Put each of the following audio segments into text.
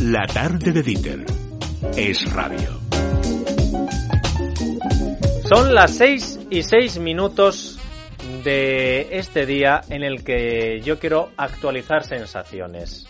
La tarde de Dieter es radio. Son las seis y seis minutos de este día en el que yo quiero actualizar sensaciones.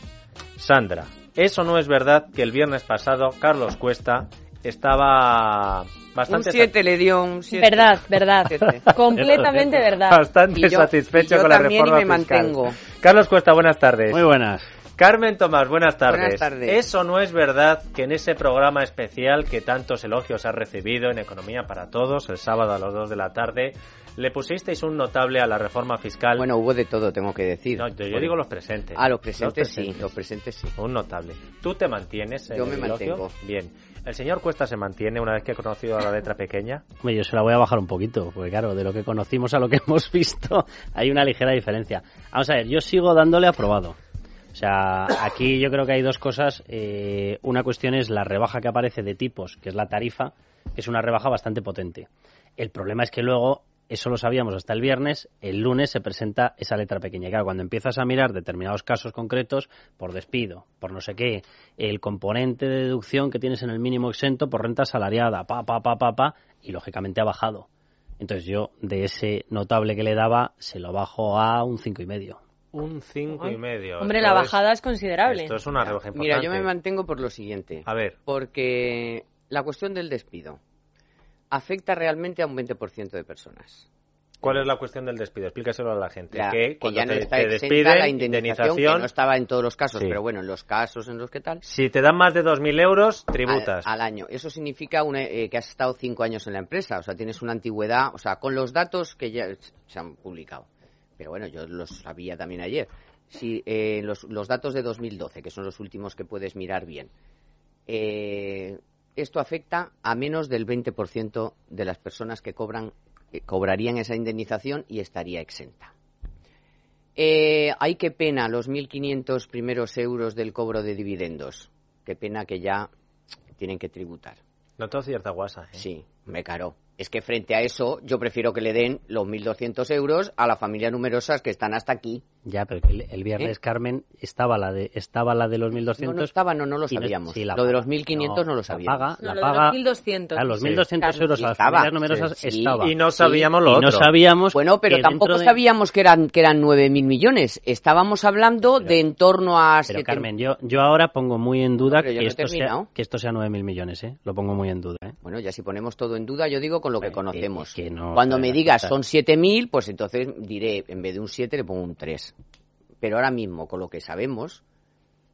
Sandra, ¿eso no es verdad que el viernes pasado Carlos Cuesta estaba bastante... Un 7 le dio un 7. Verdad, verdad. Completamente verdad. Bastante Y yo- satisfecho y yo con la también y reforma me fiscal. mantengo. Carlos Cuesta, buenas tardes. Muy buenas. Carmen Tomás, buenas tardes. Buenas tardes. ¿Eso no es verdad que en ese programa especial que tantos elogios ha recibido en Economía para Todos, el sábado a las 2 de la tarde, le pusisteis un notable a la reforma fiscal? Bueno, hubo de todo, tengo que decir. No, yo, yo digo los presentes. Ah, los presentes, sí, presentes. los presentes sí. Un notable. ¿Tú te mantienes en Yo el me elogio? mantengo. Bien. ¿El señor Cuesta se mantiene una vez que ha conocido a la letra pequeña? Yo se la voy a bajar un poquito, porque claro, de lo que conocimos a lo que hemos visto hay una ligera diferencia. Vamos a ver, yo sigo dándole aprobado. O sea, aquí yo creo que hay dos cosas. Eh, una cuestión es la rebaja que aparece de tipos, que es la tarifa, que es una rebaja bastante potente. El problema es que luego, eso lo sabíamos hasta el viernes, el lunes se presenta esa letra pequeña. Y claro, cuando empiezas a mirar determinados casos concretos, por despido, por no sé qué, el componente de deducción que tienes en el mínimo exento por renta asalariada, pa, pa, pa, pa, pa, y lógicamente ha bajado. Entonces yo, de ese notable que le daba, se lo bajo a un cinco y medio. Un cinco y medio. Hombre, Esto la es- bajada es considerable. Esto es una rebaja importante. Mira, yo me mantengo por lo siguiente. A ver, Porque la cuestión del despido afecta realmente a un 20% de personas. ¿cuál es la cuestión del despido? Explícaselo a la gente. La- que que cuando ya no te, está te exenta despiden, la indemnización, que no estaba en todos los casos, Sí. pero bueno, en los casos en los que tal, Si te dan más de 2.000 euros, al, tributas. al año. Eso significa una- eh, que has estado cinco años en la empresa, o sea, tienes una antigüedad, o sea, con los datos que ya se han publicado. Pero bueno, yo los sabía también ayer. Si eh, los, los datos de 2012, que son los últimos que puedes mirar bien, eh, esto afecta a menos del 20% de las personas que cobran que cobrarían esa indemnización y estaría exenta. Eh, ay, qué pena los 1.500 primeros euros del cobro de dividendos. Qué pena que ya tienen que tributar. Noto cierta guasa. ¿eh? Sí, me caro. Es que frente a eso, yo prefiero que le den los 1.200 euros a las familias numerosas que están hasta aquí. Ya, pero que el, el viernes, Carmen, estaba la de estaba la de los 1.200. ¿Eh? No, no estaba, no, no lo y no- sabíamos. sí, la lo de paga. los 1.500 no, lo sabíamos. La paga, No, la lo de paga. los 1.200. A los Sí. 1.200 euros a las Estaba. familias numerosas Sí. estaba. Y no sabíamos lo Y no otro. sabíamos. Bueno, pero que tampoco de- sabíamos que eran, que eran 9.000 millones. Estábamos hablando de en torno a... Pero siete- Carmen, yo, yo ahora pongo muy en duda No, pero que, no esto sea, que esto sea 9.000 millones, ¿eh? Lo pongo muy en duda, ¿eh? Bueno, ya si ponemos todo en duda, yo digo con lo que Eh, conocemos. que- que no Cuando me digas son 7.000, pues entonces diré, en vez de un 7 le pongo un 3. Pero ahora mismo, con lo que sabemos,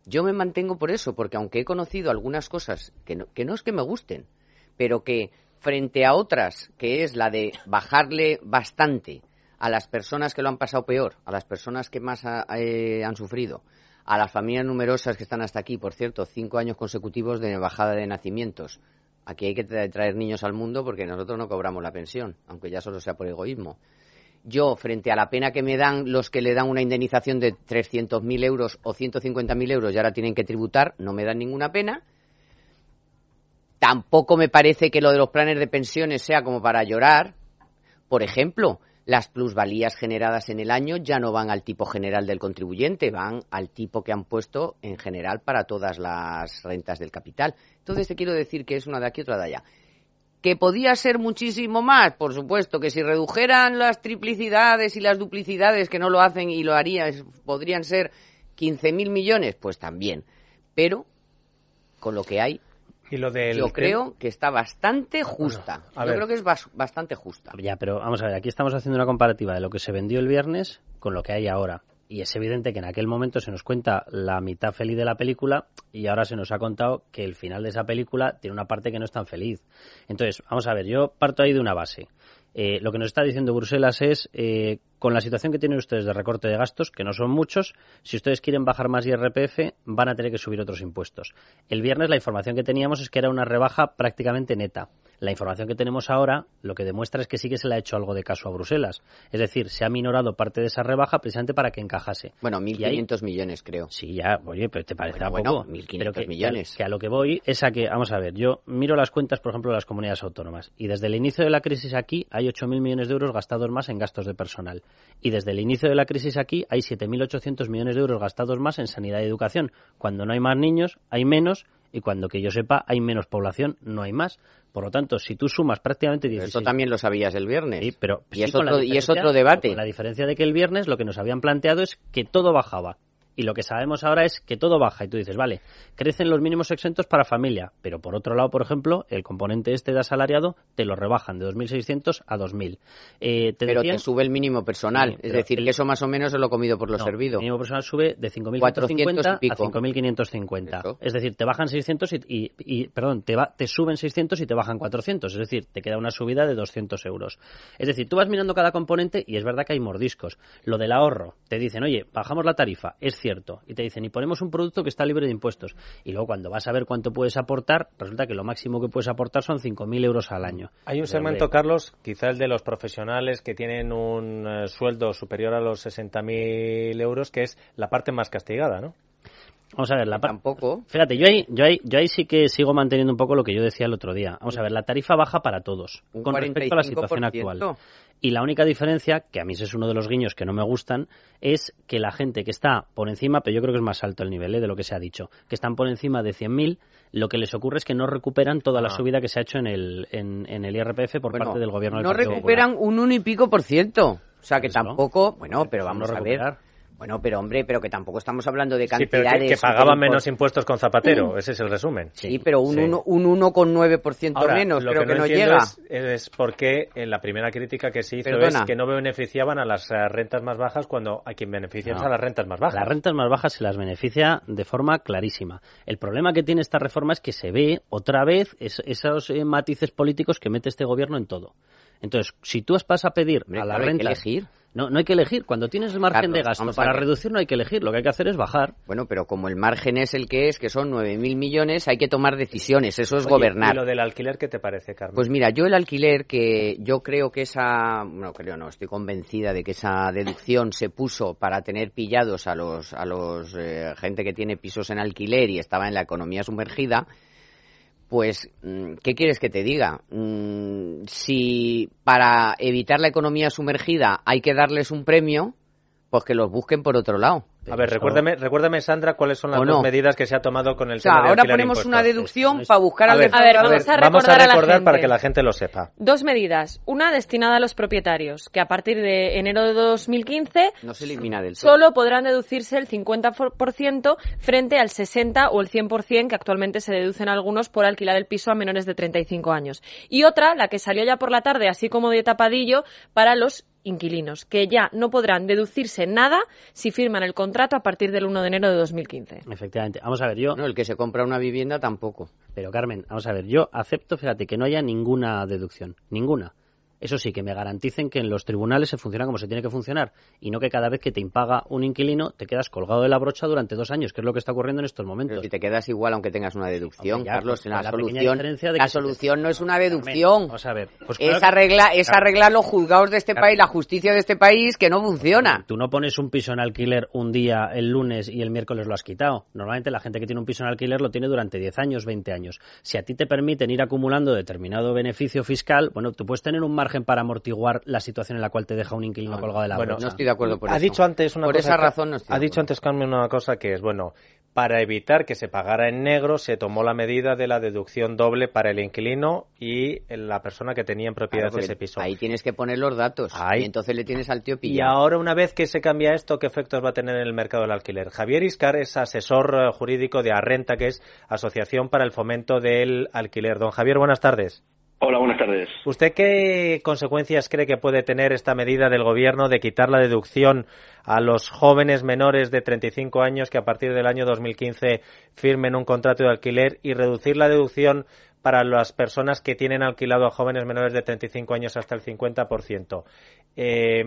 yo me mantengo por eso, porque aunque he conocido algunas cosas que no, que no es que me gusten, pero que frente a otras, que es la de bajarle bastante a las personas que lo han pasado peor, a las personas que más eh, han sufrido, a las familias numerosas que están hasta aquí, por cierto, cinco años consecutivos de bajada de nacimientos. Aquí hay que tra- traer niños al mundo porque nosotros no cobramos la pensión, aunque ya solo sea por egoísmo. Yo, frente a la pena que me dan los que le dan una indemnización de 300.000 euros o 150.000 euros y ahora tienen que tributar, no me dan ninguna pena. Tampoco me parece que lo de los planes de pensiones sea como para llorar. Por ejemplo, las plusvalías generadas en el año ya no van al tipo general del contribuyente, van al tipo que han puesto en general para todas las rentas del capital. Entonces te quiero decir que es una de aquí otra de allá. ¿Que podía ser muchísimo más? Por supuesto, que si redujeran las triplicidades y las duplicidades, que no lo hacen y lo harían, podrían ser 15.000 millones, pues también. Pero, con lo que hay, Y lo del yo creo que está bastante justa. a yo ver. creo que es bas- bastante justa. Ya, pero vamos a ver, aquí estamos haciendo una comparativa de lo que se vendió el viernes con lo que hay ahora. Y es evidente que en aquel momento se nos cuenta la mitad feliz de la película y ahora se nos ha contado que el final de esa película tiene una parte que no es tan feliz. Entonces, vamos a ver, yo parto ahí de una base. Eh, lo que nos está diciendo Bruselas es, eh, con la situación que tienen ustedes de recorte de gastos, que no son muchos, si ustedes quieren bajar más IRPF, van a tener que subir otros impuestos. El viernes la información que teníamos es que era una rebaja prácticamente neta. La información que tenemos ahora lo que demuestra es que sí que se le ha hecho algo de caso a Bruselas. Es decir, se ha minorado parte de esa rebaja precisamente para que encajase. Bueno, Y ahí- 1.500 millones, creo. Sí, ya, oye, pero te parece Bueno, poco. bueno, 1.500 Pero que- millones. Que a lo que voy es a que, vamos a ver, yo miro las cuentas, por ejemplo, de las comunidades autónomas. Y desde el inicio de la crisis aquí hay 8.000 millones de euros gastados más en gastos de personal. Y desde el inicio de la crisis aquí hay 7.800 millones de euros gastados más en sanidad y educación. Cuando no hay más niños, hay menos. Y cuando que yo sepa, hay menos población, no hay más. Por lo tanto, si tú sumas prácticamente Pero 16 Esto también lo sabías el viernes. Sí, pero y, sí, es otro, y es diferencia- otro debate. con la diferencia de que el viernes lo que nos habían planteado es que todo bajaba. Y lo que sabemos ahora es que todo baja. Y tú dices, vale, crecen los mínimos exentos para familia. Pero por otro lado, por ejemplo, el componente este de asalariado te lo rebajan de 2.600 a 2.000. Eh, te Pero decían- te sube el mínimo personal. Sí, es decir, el- que eso más o menos es lo comido por lo no, servido. El mínimo personal sube de 400 5.550 y pico. a 5.550. Eso. Es decir, te bajan 600 y, y- y- perdón, te, va- te suben 600 y te bajan 400. Es decir, te queda una subida de 200 euros. Es decir, tú vas mirando cada componente y es verdad que hay mordiscos. Lo del ahorro, te dicen, oye, bajamos la tarifa, es cierto. Y te dicen, y ponemos un producto que está libre de impuestos. Y luego cuando vas a ver cuánto puedes aportar, resulta que lo máximo que puedes aportar son 5.000 euros al año. Hay un segmento, hombre, Carlos, quizá el de los profesionales que tienen un eh, sueldo superior a los 60.000 euros, que es la parte más castigada, ¿no? Vamos a ver, la parte... Tampoco. Fíjate, yo ahí, yo, ahí, yo ahí sí que sigo manteniendo un poco lo que yo decía el otro día. Vamos a ver, la tarifa baja para todos, con respecto a la situación 45%. actual. Y la única diferencia, que a mí ese es uno de los guiños que no me gustan, es que la gente que está por encima, pero yo creo que es más alto el nivel ¿eh? de lo que se ha dicho, que están por encima de 100.000, lo que les ocurre es que no recuperan toda la Ah. subida que se ha hecho en el, en, en el IRPF por Bueno, parte del gobierno del no Partido recuperan un uno y pico por ciento. O sea que tampoco, bueno, pero vamos no a ver. Bueno, pero hombre, pero que tampoco estamos hablando de Sí, pero cantidades. que, que pagaban menos impuestos con Zapatero, ese es el resumen. Sí, pero un Sí. uno- un 1,9% Ahora, menos, lo creo que que, no, llega. Es, es por qué en la primera crítica que se hizo Perdona. es que no beneficiaban a las rentas más bajas cuando a quien benefician es No. a las rentas más bajas. Las rentas más bajas se las beneficia de forma clarísima. El problema que tiene esta reforma es que se ve otra vez es- esos eh, matices políticos que mete este gobierno en todo. Entonces, si tú vas a pedir Hombre, a la claro, hay que renta... elegir. No, no hay que elegir. Cuando tienes el margen Carlos, de gasto para reducir no hay que elegir. Lo que hay que hacer es bajar. Bueno, pero como el margen es el que es, que son 9.000 millones, hay que tomar decisiones. Eso es Oye, gobernar. ¿Y lo del alquiler qué te parece, Carmen? Pues mira, yo el alquiler, que yo creo que esa, no creo no, estoy convencida de que esa deducción se puso para tener pillados a los, a los eh, gente que tiene pisos en alquiler y estaba en la economía sumergida, pues, mm, ¿qué quieres que te diga? Mm, Si para evitar la economía sumergida hay que darles un premio, pues que los busquen por otro lado. A ver, recuérdame, recuérdame, Sandra, cuáles son las ¿O dos no? medidas que se ha tomado con el O sea, tema de ahora alquiler de ponemos impuestos. una deducción para buscar A al ver, A ver, vamos a vamos a recordar a la recordar para que la gente lo sepa. Dos medidas. Una destinada a los propietarios, que a partir de enero de 2015 No se elimina del todo. solo podrán deducirse el 50% frente al 60 o el 100% que actualmente se deducen algunos por alquilar el piso a menores de 35 años. Y otra, la que salió ya por la tarde, así como de tapadillo, para los inquilinos, que ya no podrán deducirse nada si firman el contrato a partir del 1 de enero de 2015. Efectivamente. Vamos a ver, yo... No, el que se compra una vivienda tampoco. Pero Carmen, vamos a ver, yo acepto, fíjate, que no haya ninguna deducción. Ninguna. Eso sí, que me garanticen que en los tribunales se funciona como se tiene que funcionar y no que cada vez que te impaga un inquilino te quedas colgado de la brocha durante dos años, que es lo que está ocurriendo en estos momentos. Pero si te quedas igual aunque tengas una deducción, ya, Carlos, pues, la, solución, de la te- no es una deducción. Vamos a ver. Pues claro es Claro. arreglar los juzgados de este Claro. país, la justicia de este país que no funciona. Tú no pones un piso en alquiler un día el lunes y el miércoles lo has quitado. Normalmente la gente que tiene un piso en alquiler lo tiene durante 10 años, 20 años. Si a ti te permiten ir acumulando determinado beneficio fiscal, bueno, tú puedes tener un margen para amortiguar la situación en la cual te deja un inquilino No, colgado de la bueno, brocha. No estoy de acuerdo por ha eso. dicho antes una por cosa esa que- razón no estoy Ha de dicho antes Carmen una cosa que es bueno. Para evitar que se pagara en negro, se tomó la medida de la deducción doble para el inquilino y la persona que tenía en propiedad Claro, ese piso. Ahí tienes que poner los datos. Ahí. Y entonces le tienes al tío Y pillado. ahora, una vez que se cambia esto, ¿qué efectos va a tener en el mercado del alquiler? Javier Iscar es asesor eh, jurídico de Arrenta, que es Asociación para el Fomento del Alquiler. Don Javier, buenas tardes. Hola, buenas tardes. ¿Usted qué consecuencias cree que puede tener esta medida del Gobierno de quitar la deducción a los jóvenes menores de 35 años que a partir del año 2015 firmen un contrato de alquiler y reducir la deducción para las personas que tienen alquilado a jóvenes menores de 35 años hasta el 50%? Eh,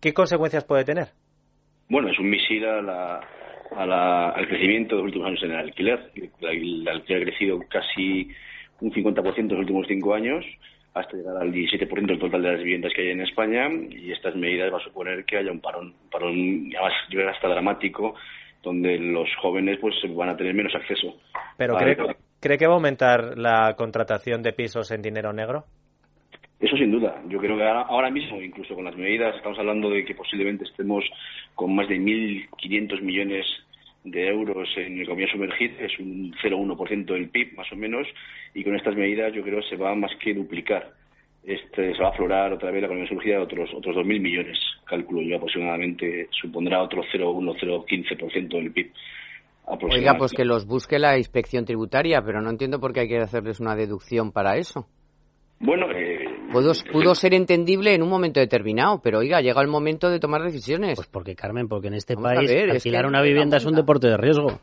¿Qué consecuencias puede tener? Bueno, es un misil a la, a la- al crecimiento de los últimos años en el alquiler. El, el alquiler ha crecido casi un 50% en los últimos cinco años, hasta llegar al 17% del total de las viviendas que hay en España y estas medidas van a suponer que haya un parón, un parón además yo creo hasta dramático donde los jóvenes pues van a tener menos acceso. Pero cree, cree que va a aumentar la contratación de pisos en dinero negro? Eso sin duda. Yo creo que ahora, mismo, incluso con las medidas, estamos hablando de que posiblemente estemos con más de 1.500 millones de euros en economía sumergida, es un 0,1% del PIB más o menos, y con estas medidas yo creo que se va más que duplicar. Este, se va a aflorar otra vez la economía sumergida de otros, otros 2.000 millones, cálculo yo aproximadamente, supondrá otro 0,1, 0,15% del PIB. Oiga, pues que los busque la inspección tributaria, pero no entiendo por qué hay que hacerles una deducción para eso. Bueno, eh, pudo, pudo ser entendible en un momento determinado, pero oiga, llega el momento de tomar decisiones. Pues porque, Carmen, porque en este país alquilar una vivienda es un deporte de riesgo.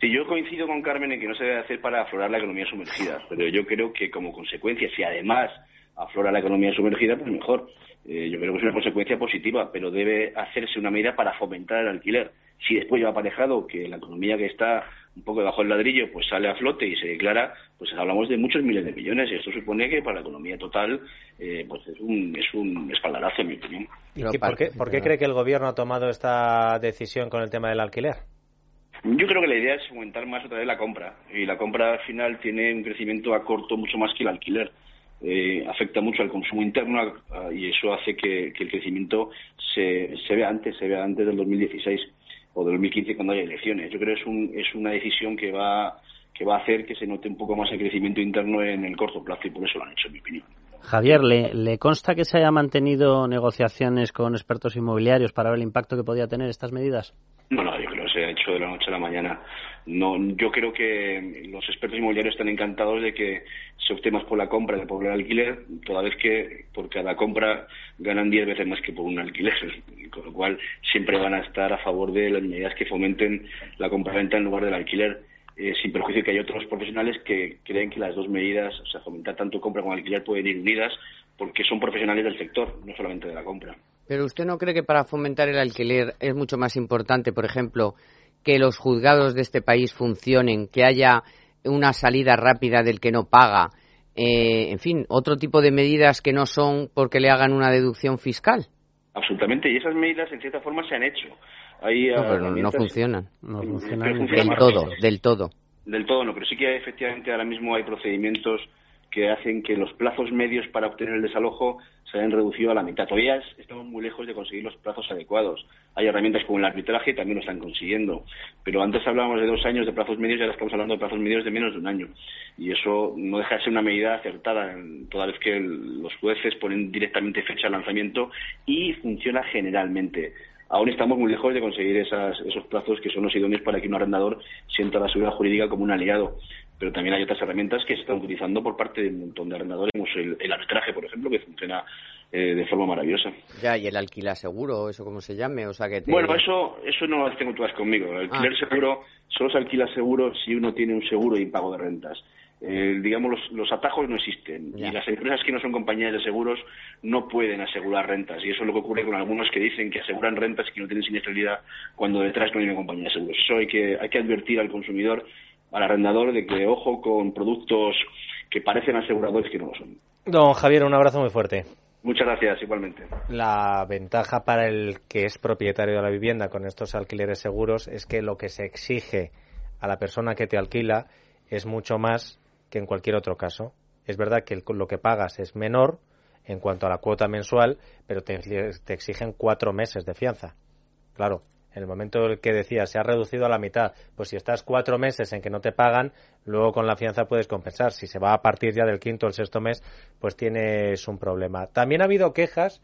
Sí, yo coincido con Carmen en que no se debe hacer para aflorar la economía sumergida, pero yo creo que como consecuencia, si además aflora la economía sumergida, pues mejor. Eh, yo creo que es una consecuencia positiva, pero debe hacerse una medida para fomentar el alquiler. Si después lleva aparejado que la economía que está un poco debajo del ladrillo pues sale a flote y se declara, pues hablamos de muchos miles de millones y esto supone que para la economía total eh, pues es un, es un espaldarazo en mi opinión. ¿Y por, qué, por qué cree que el gobierno ha tomado esta decisión con el tema del alquiler? Yo creo que la idea es aumentar más otra vez la compra y la compra al final tiene un crecimiento a corto mucho más que el alquiler. Eh, afecta mucho al consumo interno y eso hace que, que el crecimiento se, se vea antes, se vea antes del 2016 o de 2015 cuando haya elecciones. Yo creo que es, un, es una decisión que va, que va a hacer que se note un poco más el crecimiento interno en el corto plazo y por eso lo han hecho, en mi opinión. Javier, ¿le, ¿le consta que se haya mantenido negociaciones con expertos inmobiliarios para ver el impacto que podía tener estas medidas? No, no, yo creo que se ha de la noche a la mañana. No, yo creo que los expertos inmobiliarios están encantados de que se opte más por la compra que por el alquiler, toda vez que por cada compra ganan 10 veces más que por un alquiler, con lo cual siempre van a estar a favor de las medidas que fomenten la compra-venta en lugar del alquiler. Eh, sin perjuicio que hay otros profesionales que creen que las dos medidas, o sea, fomentar tanto compra como alquiler, pueden ir unidas porque son profesionales del sector, no solamente de la compra. Pero usted no cree que para fomentar el alquiler es mucho más importante, por ejemplo, que los juzgados de este país funcionen, que haya una salida rápida del que no paga, eh, en fin, otro tipo de medidas que no son porque le hagan una deducción fiscal. Absolutamente, y esas medidas en cierta forma se han hecho. Hay, no, pero no funcionan. No funcionan del todo, del todo. Del todo no, pero sí que efectivamente ahora mismo hay procedimientos que hacen que los plazos medios para obtener el desalojo se hayan reducido a la mitad. Todavía estamos muy lejos de conseguir los plazos adecuados. Hay herramientas como el arbitraje también lo están consiguiendo. Pero antes hablábamos de dos años de plazos medios y ahora estamos hablando de plazos medios de menos de un año. Y eso no deja de ser una medida acertada, toda vez que los jueces ponen directamente fecha de lanzamiento y funciona generalmente aún estamos muy lejos de conseguir esos plazos que son los idóneos para que un arrendador sienta la seguridad jurídica como un aliado pero también hay otras herramientas que se están utilizando por parte de un montón de arrendadores, como el, arbitraje, por ejemplo, que funciona eh, de forma maravillosa. Ya, y el alquiler seguro, eso como se llame, o sea que Bueno, eso, eso no lo tengo todas conmigo. El alquiler ah. seguro solo se alquila seguro si uno tiene un seguro y pago de rentas. Eh, digamos, los, los, atajos no existen y las empresas que no son compañías de seguros no pueden asegurar rentas y eso es lo que ocurre con algunos que dicen que aseguran rentas y que no tienen siniestralidad cuando detrás no hay una compañía de seguros. Eso hay que, hay que advertir al consumidor al arrendador de que ojo con productos que parecen aseguradores que no lo son. Don Javier, un abrazo muy fuerte. Muchas gracias, igualmente. La ventaja para el que es propietario de la vivienda con estos alquileres seguros es que lo que se exige a la persona que te alquila es mucho más que en cualquier otro caso. Es verdad que lo que pagas es menor en cuanto a la cuota mensual, pero te, te exigen cuatro meses de fianza. Claro, en el momento en que decía se ha reducido a la mitad, pues si estás cuatro meses en que no te pagan, luego con la fianza puedes compensar. Si se va a partir ya del quinto o el sexto mes, pues tienes un problema. También ha habido quejas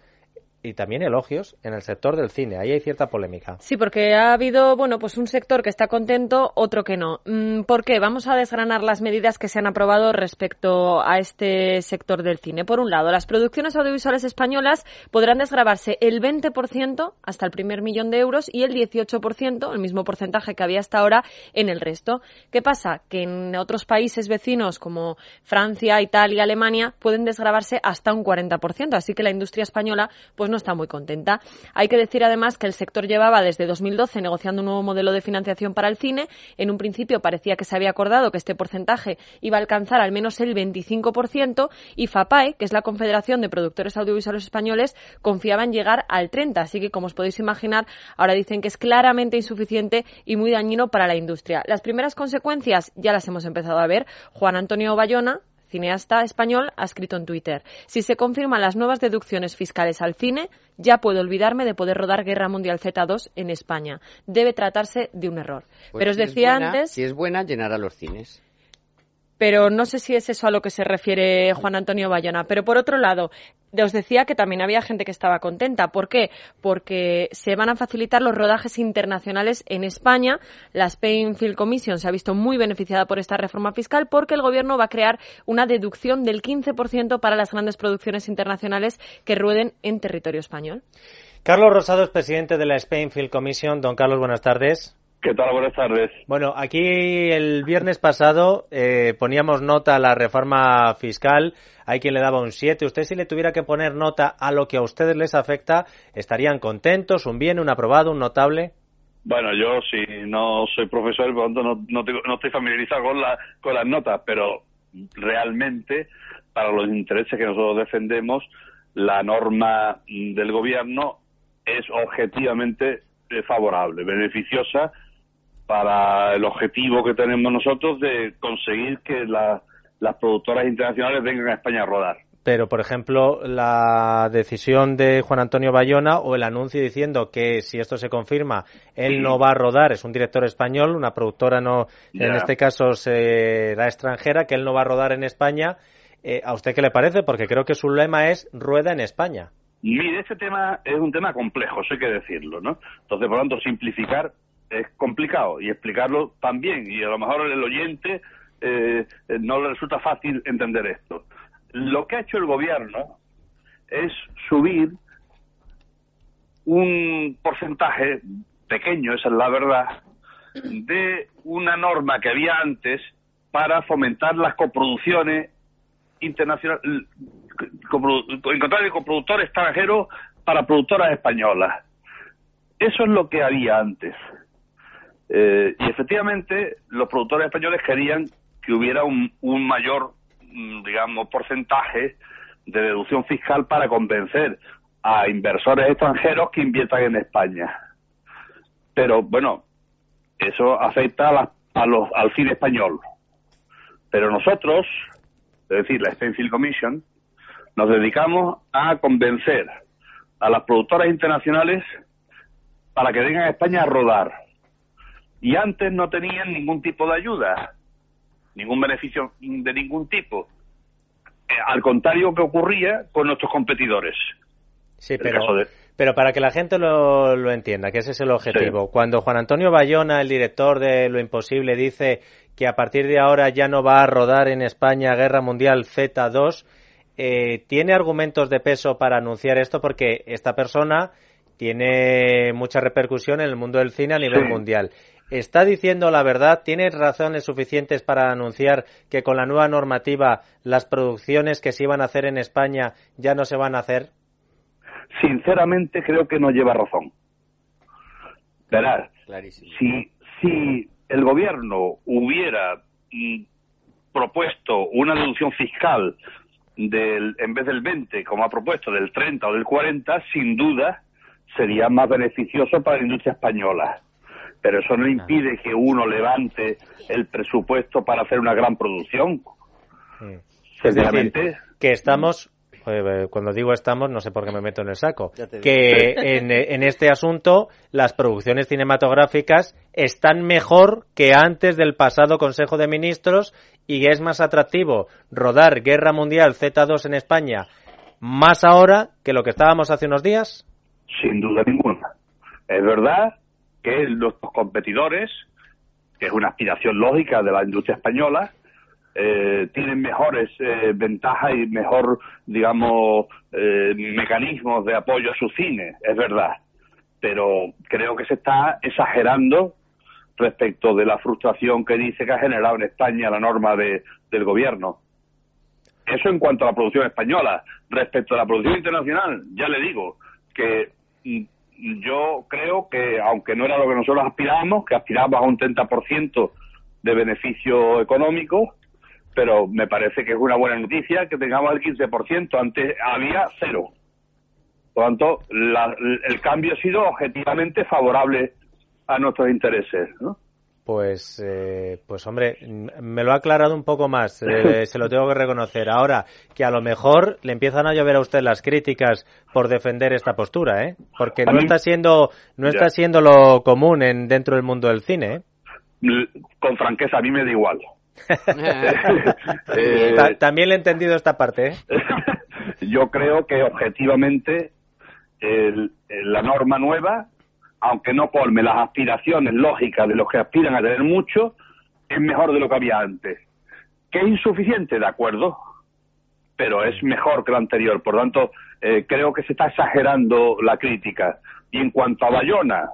y también elogios en el sector del cine. Ahí hay cierta polémica. Sí, porque ha habido, bueno, pues un sector que está contento, otro que no. Mm, ¿Por qué? Vamos a desgranar las medidas que se han aprobado respecto a este sector del cine. Por un lado, las producciones audiovisuales españolas podrán desgravarse el 20% hasta el primer millón de euros y el 18%, el mismo porcentaje que había hasta ahora, en el resto. ¿Qué pasa? Que en otros países vecinos como Francia, Italia, Alemania pueden desgravarse hasta un 40%. Así que la industria española, pues no está muy contenta. Hay que decir además que el sector llevaba desde 2012 negociando un nuevo modelo de financiación para el cine. En un principio parecía que se había acordado que este porcentaje iba a alcanzar al menos el 25% y FAPAE, que es la Confederación de Productores Audiovisuales Españoles, confiaba en llegar al 30%. Así que, como os podéis imaginar, ahora dicen que es claramente insuficiente y muy dañino para la industria. Las primeras consecuencias ya las hemos empezado a ver. Juan Antonio Bayona, cineasta español, ha escrito en Twitter, si se confirman las nuevas deducciones fiscales al cine, ya puedo olvidarme de poder rodar Guerra Mundial Z2 en España. Debe tratarse de un error. Pues Pero os si decía buena- antes... Si es buena, llenará los cines. Pero no sé si es eso a lo que se refiere Juan Antonio Bayona. Pero por otro lado, os decía que también había gente que estaba contenta. ¿Por qué? Porque se van a facilitar los rodajes internacionales en España. La Spain Film Commission se ha visto muy beneficiada por esta reforma fiscal porque el gobierno va a crear una deducción del 15% para las grandes producciones internacionales que rueden en territorio español. Carlos Rosado es presidente de la Spain Film Commission. Don Carlos, buenas tardes. ¿Qué tal? Buenas tardes. Bueno, aquí el viernes pasado eh, poníamos nota a la reforma fiscal. Hay quien le daba un 7. Usted si le tuviera que poner nota a lo que a ustedes les afecta, ¿estarían contentos? ¿Un bien, un aprobado, un notable? Bueno, yo si no soy profesor, por lo tanto no, no, tengo- no estoy familiarizado con, la, con las notas, pero realmente para los intereses que nosotros defendemos, la norma del gobierno es objetivamente eh, favorable, beneficiosa para el objetivo que tenemos nosotros de conseguir que la- las productoras internacionales vengan a España a rodar. Pero, por ejemplo, la decisión de Juan Antonio Bayona o el anuncio diciendo que si esto se confirma, él no va a rodar, es un director español, una productora no, en este caso será extranjera, que él no va a rodar en España. Eh, ¿A usted qué le parece? Porque creo que su lema es rueda en España. Mire, este tema es un tema complejo, eso hay que decirlo, ¿no? Entonces, por lo tanto, simplificar es complicado y explicarlo también, y a lo mejor el oyente eh, no le resulta fácil entender esto. Lo que ha hecho el gobierno es subir un porcentaje pequeño, esa es la verdad, de una norma que había antes para fomentar las coproducciones internacionales, encontrar el coproductor extranjero para productoras españolas. Eso es lo que había antes. Eh, y efectivamente, los productores españoles querían que hubiera un, mayor, mm, digamos, porcentaje de deducción fiscal para convencer a inversores extranjeros que inviertan en España. Pero bueno, eso afecta a, la- a los, al cine español. Pero nosotros, es decir, la Film Commission, nos dedicamos a convencer a las productoras internacionales para que vengan a España a rodar. Y antes no tenían ningún tipo de ayuda, ningún beneficio de ningún tipo. Eh, al contrario que ocurría con nuestros competidores. Sí, pero, de- pero para que la gente lo, lo entienda, que ese es el objetivo. Cuando Juan Antonio Bayona, el director de Lo Imposible, dice que a partir de ahora ya no va a rodar en España Guerra Mundial Z2, eh, ¿tiene argumentos de peso para anunciar esto? Porque esta persona tiene mucha repercusión en el mundo del cine a nivel Sí. mundial. ¿Está diciendo la verdad? ¿Tiene razones suficientes para anunciar que con la nueva normativa las producciones que se iban a hacer en España ya no se van a hacer? Sinceramente creo que no lleva razón. Verás, Clarísimo. si, si el gobierno hubiera mm, propuesto una deducción fiscal del, en vez del 20, como ha propuesto, del 30 o del 40, sin duda sería más beneficioso para la industria española. Pero eso no impide que uno levante el presupuesto para hacer una gran producción. Es decir, Sencillamente, que estamos, eh, cuando digo estamos, no sé por qué me meto en el saco, que en, eh, en este asunto las producciones cinematográficas están mejor que antes del pasado Consejo de Ministros y es más atractivo rodar Guerra Mundial Z2 en España más ahora que lo que estábamos hace unos días. sin duda ninguna. Es verdad que nuestros competidores, que es una aspiración lógica de la industria española, eh, tienen mejores eh, ventajas y mejor, digamos, eh, mecanismos de apoyo a su cine, es verdad. Pero creo que se está exagerando respecto de la frustración que dice que ha generado en España la norma de, del gobierno. Eso en cuanto a la producción española. Respecto a la producción internacional, ya le digo, que mm, yo creo que, aunque no era lo que nosotros aspirábamos, que aspirábamos a un 30% de beneficio económico, pero me parece que es una buena noticia que tengamos el 15%. Antes había cero. Por lo tanto, la- el cambio ha sido objetivamente favorable a nuestros intereses. ¿no? Pues, eh, pues hombre, me lo ha aclarado un poco más, eh, se lo tengo que reconocer. Ahora, que a lo mejor le empiezan a llover a usted las críticas por defender esta postura, ¿eh? Porque no está siendo, no está siendo lo común en, dentro del mundo del cine, ¿eh? Con franqueza, a mí me da igual. Eh, Ta- también le he entendido esta parte, ¿eh? yo creo que objetivamente el- el- la norma nueva, aunque no colme las aspiraciones lógicas de los que aspiran a tener mucho, es mejor de lo que había antes. ¿Que es insuficiente? De acuerdo, pero es mejor que lo anterior. Por tanto, eh, creo que se está exagerando la crítica. Y en cuanto a Bayona,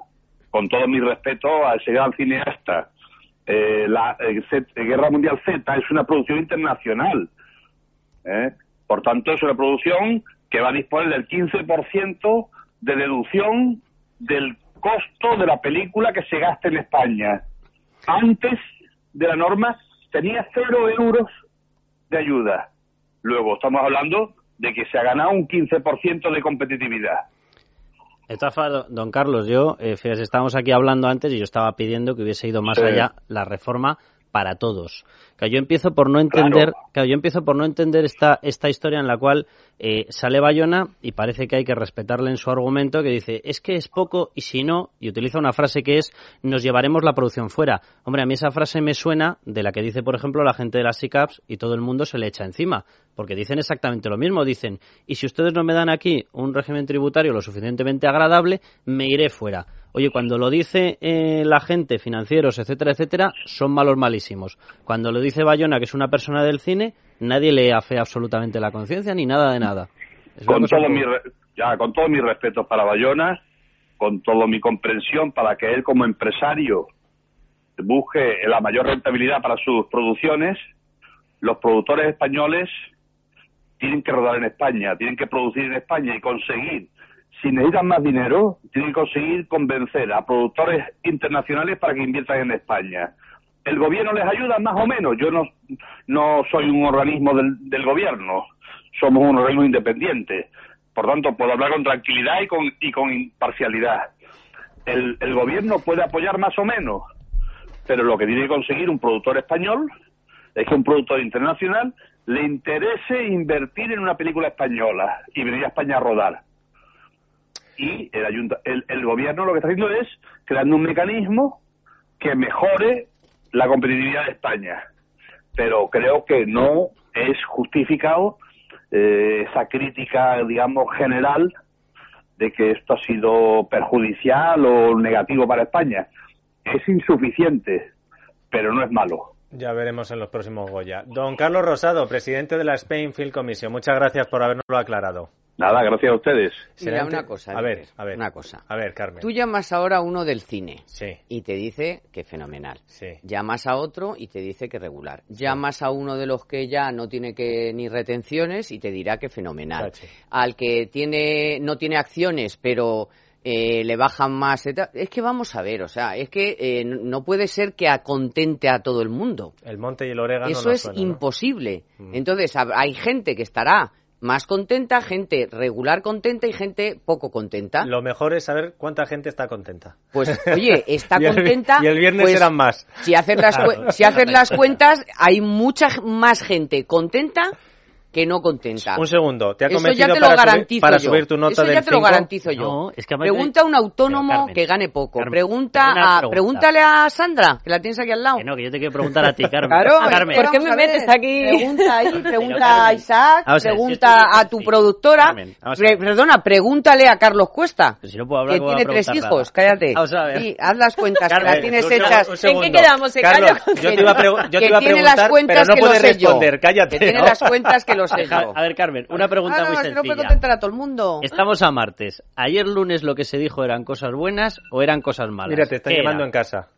con todo mi respeto a ese gran cineasta, eh, la eh, Z- Guerra Mundial Z es una producción internacional. ¿eh? Por tanto, es una producción que va a disponer del 15% de deducción del costo de la película que se gasta en España. Antes de la norma tenía cero euros de ayuda. Luego estamos hablando de que se ha ganado un 15% de competitividad. Formas, don- don Carlos, yo, eh, estábamos aquí hablando antes y yo estaba pidiendo que hubiese ido más Sí. allá la reforma para todos. Que yo empiezo por no entender, Claro. que yo empiezo por no entender esta esta historia en la cual eh, sale Bayona y parece que hay que respetarle en su argumento que dice es que es poco y si no y utiliza una frase que es nos llevaremos la producción fuera. Hombre, a mí esa frase me suena de la que dice, por ejemplo, la gente de las SICAPs y todo el mundo se le echa encima, porque dicen exactamente lo mismo, dicen y si ustedes no me dan aquí un régimen tributario lo suficientemente agradable, me iré fuera. Oye, cuando lo dice eh, la gente, financieros, etcétera, etcétera, son malos malísimos. Cuando lo dice Bayona, que es una persona del cine, nadie le afea absolutamente la conciencia ni nada de nada. Es con todo poco- mi re- ya con todo mi respeto para Bayona, con toda mi comprensión para que él como empresario busque la mayor rentabilidad para sus producciones, los productores españoles tienen que rodar en España, tienen que producir en España y conseguir, si necesitan más dinero, tienen que conseguir convencer a productores internacionales para que inviertan en España. ¿El gobierno les ayuda más o menos? Yo no, soy un organismo del, del gobierno, somos un organismo independiente. Por tanto, puedo hablar con tranquilidad y con, y con imparcialidad. El, el gobierno puede apoyar más o menos, pero lo que tiene que conseguir un productor español es que un productor internacional le interese invertir en una película española y venir a España a rodar. Y el, ayunta- el, el gobierno lo que está haciendo es creando un mecanismo que mejore la competitividad de España. Pero creo que no es justificado eh, esa crítica, digamos, general de que esto ha sido perjudicial o negativo para España. Es insuficiente, pero no es malo. Ya veremos en los próximos Goya. Don Carlos Rosado, presidente de la Spain Film Commission, muchas gracias por habernoslo aclarado. Nada, gracias a ustedes. Será una cosa, A ver, a ver. una cosa. A ver, Carmen. Tú llamas ahora a uno del cine Sí, y te dice que fenomenal. sí. Llamas a otro y te dice que regular. Llamas a uno de los que ya no tiene que ni retenciones y te dirá que fenomenal. Al que tiene no tiene acciones, pero eh, le bajan más. Es que vamos a ver, o sea, es que eh, no puede ser que acontente a todo el mundo. El monte y el orégano Eso no es imposible. Mm. Entonces, hay gente que estará más contenta, gente regular contenta y gente poco contenta. Lo mejor es saber cuánta gente está contenta. Pues, oye, está Y el vi- contenta. Y el viernes pues, serán más. Si haces las, Claro. si haces las cuentas, hay mucha más gente contenta que no contenta. Un segundo, ¿te ha Eso ya convencido te lo para, subir, para subir tu nota Eso ya te lo 5? garantizo yo. No, es que Pregunta a un autónomo Carmen, que gane poco. Carmen, pregunta a, pregunta. pregúntale a Sandra, que la tienes aquí al lado. Que no, que yo te quiero preguntar a ti, Carmen. Claro, Carmen. ¿por qué me metes aquí? Pregunta ahí, pregunta a Isaac, a ver, si pregunta es a tu productora. A Pre- perdona, pregúntale a Carlos Cuesta, si no puedo hablar, que ¿cómo voy a tiene tres hijos. nada? Cállate. Vamos a ver. Sí, haz las cuentas, que las tienes hechas. ¿En qué quedamos? ¿Se Carlos, yo te iba a, preguntar, las cuentas pero no puedes responder, cállate. Que tiene las cuentas que lo sé Deja- yo. A ver, Carmen, una pregunta Ah, no, muy que no sencilla. contentar a todo el mundo. Estamos a martes. Ayer lunes lo que se dijo eran cosas buenas o eran cosas malas. Mira, te están ¿Qué llamando era? en casa.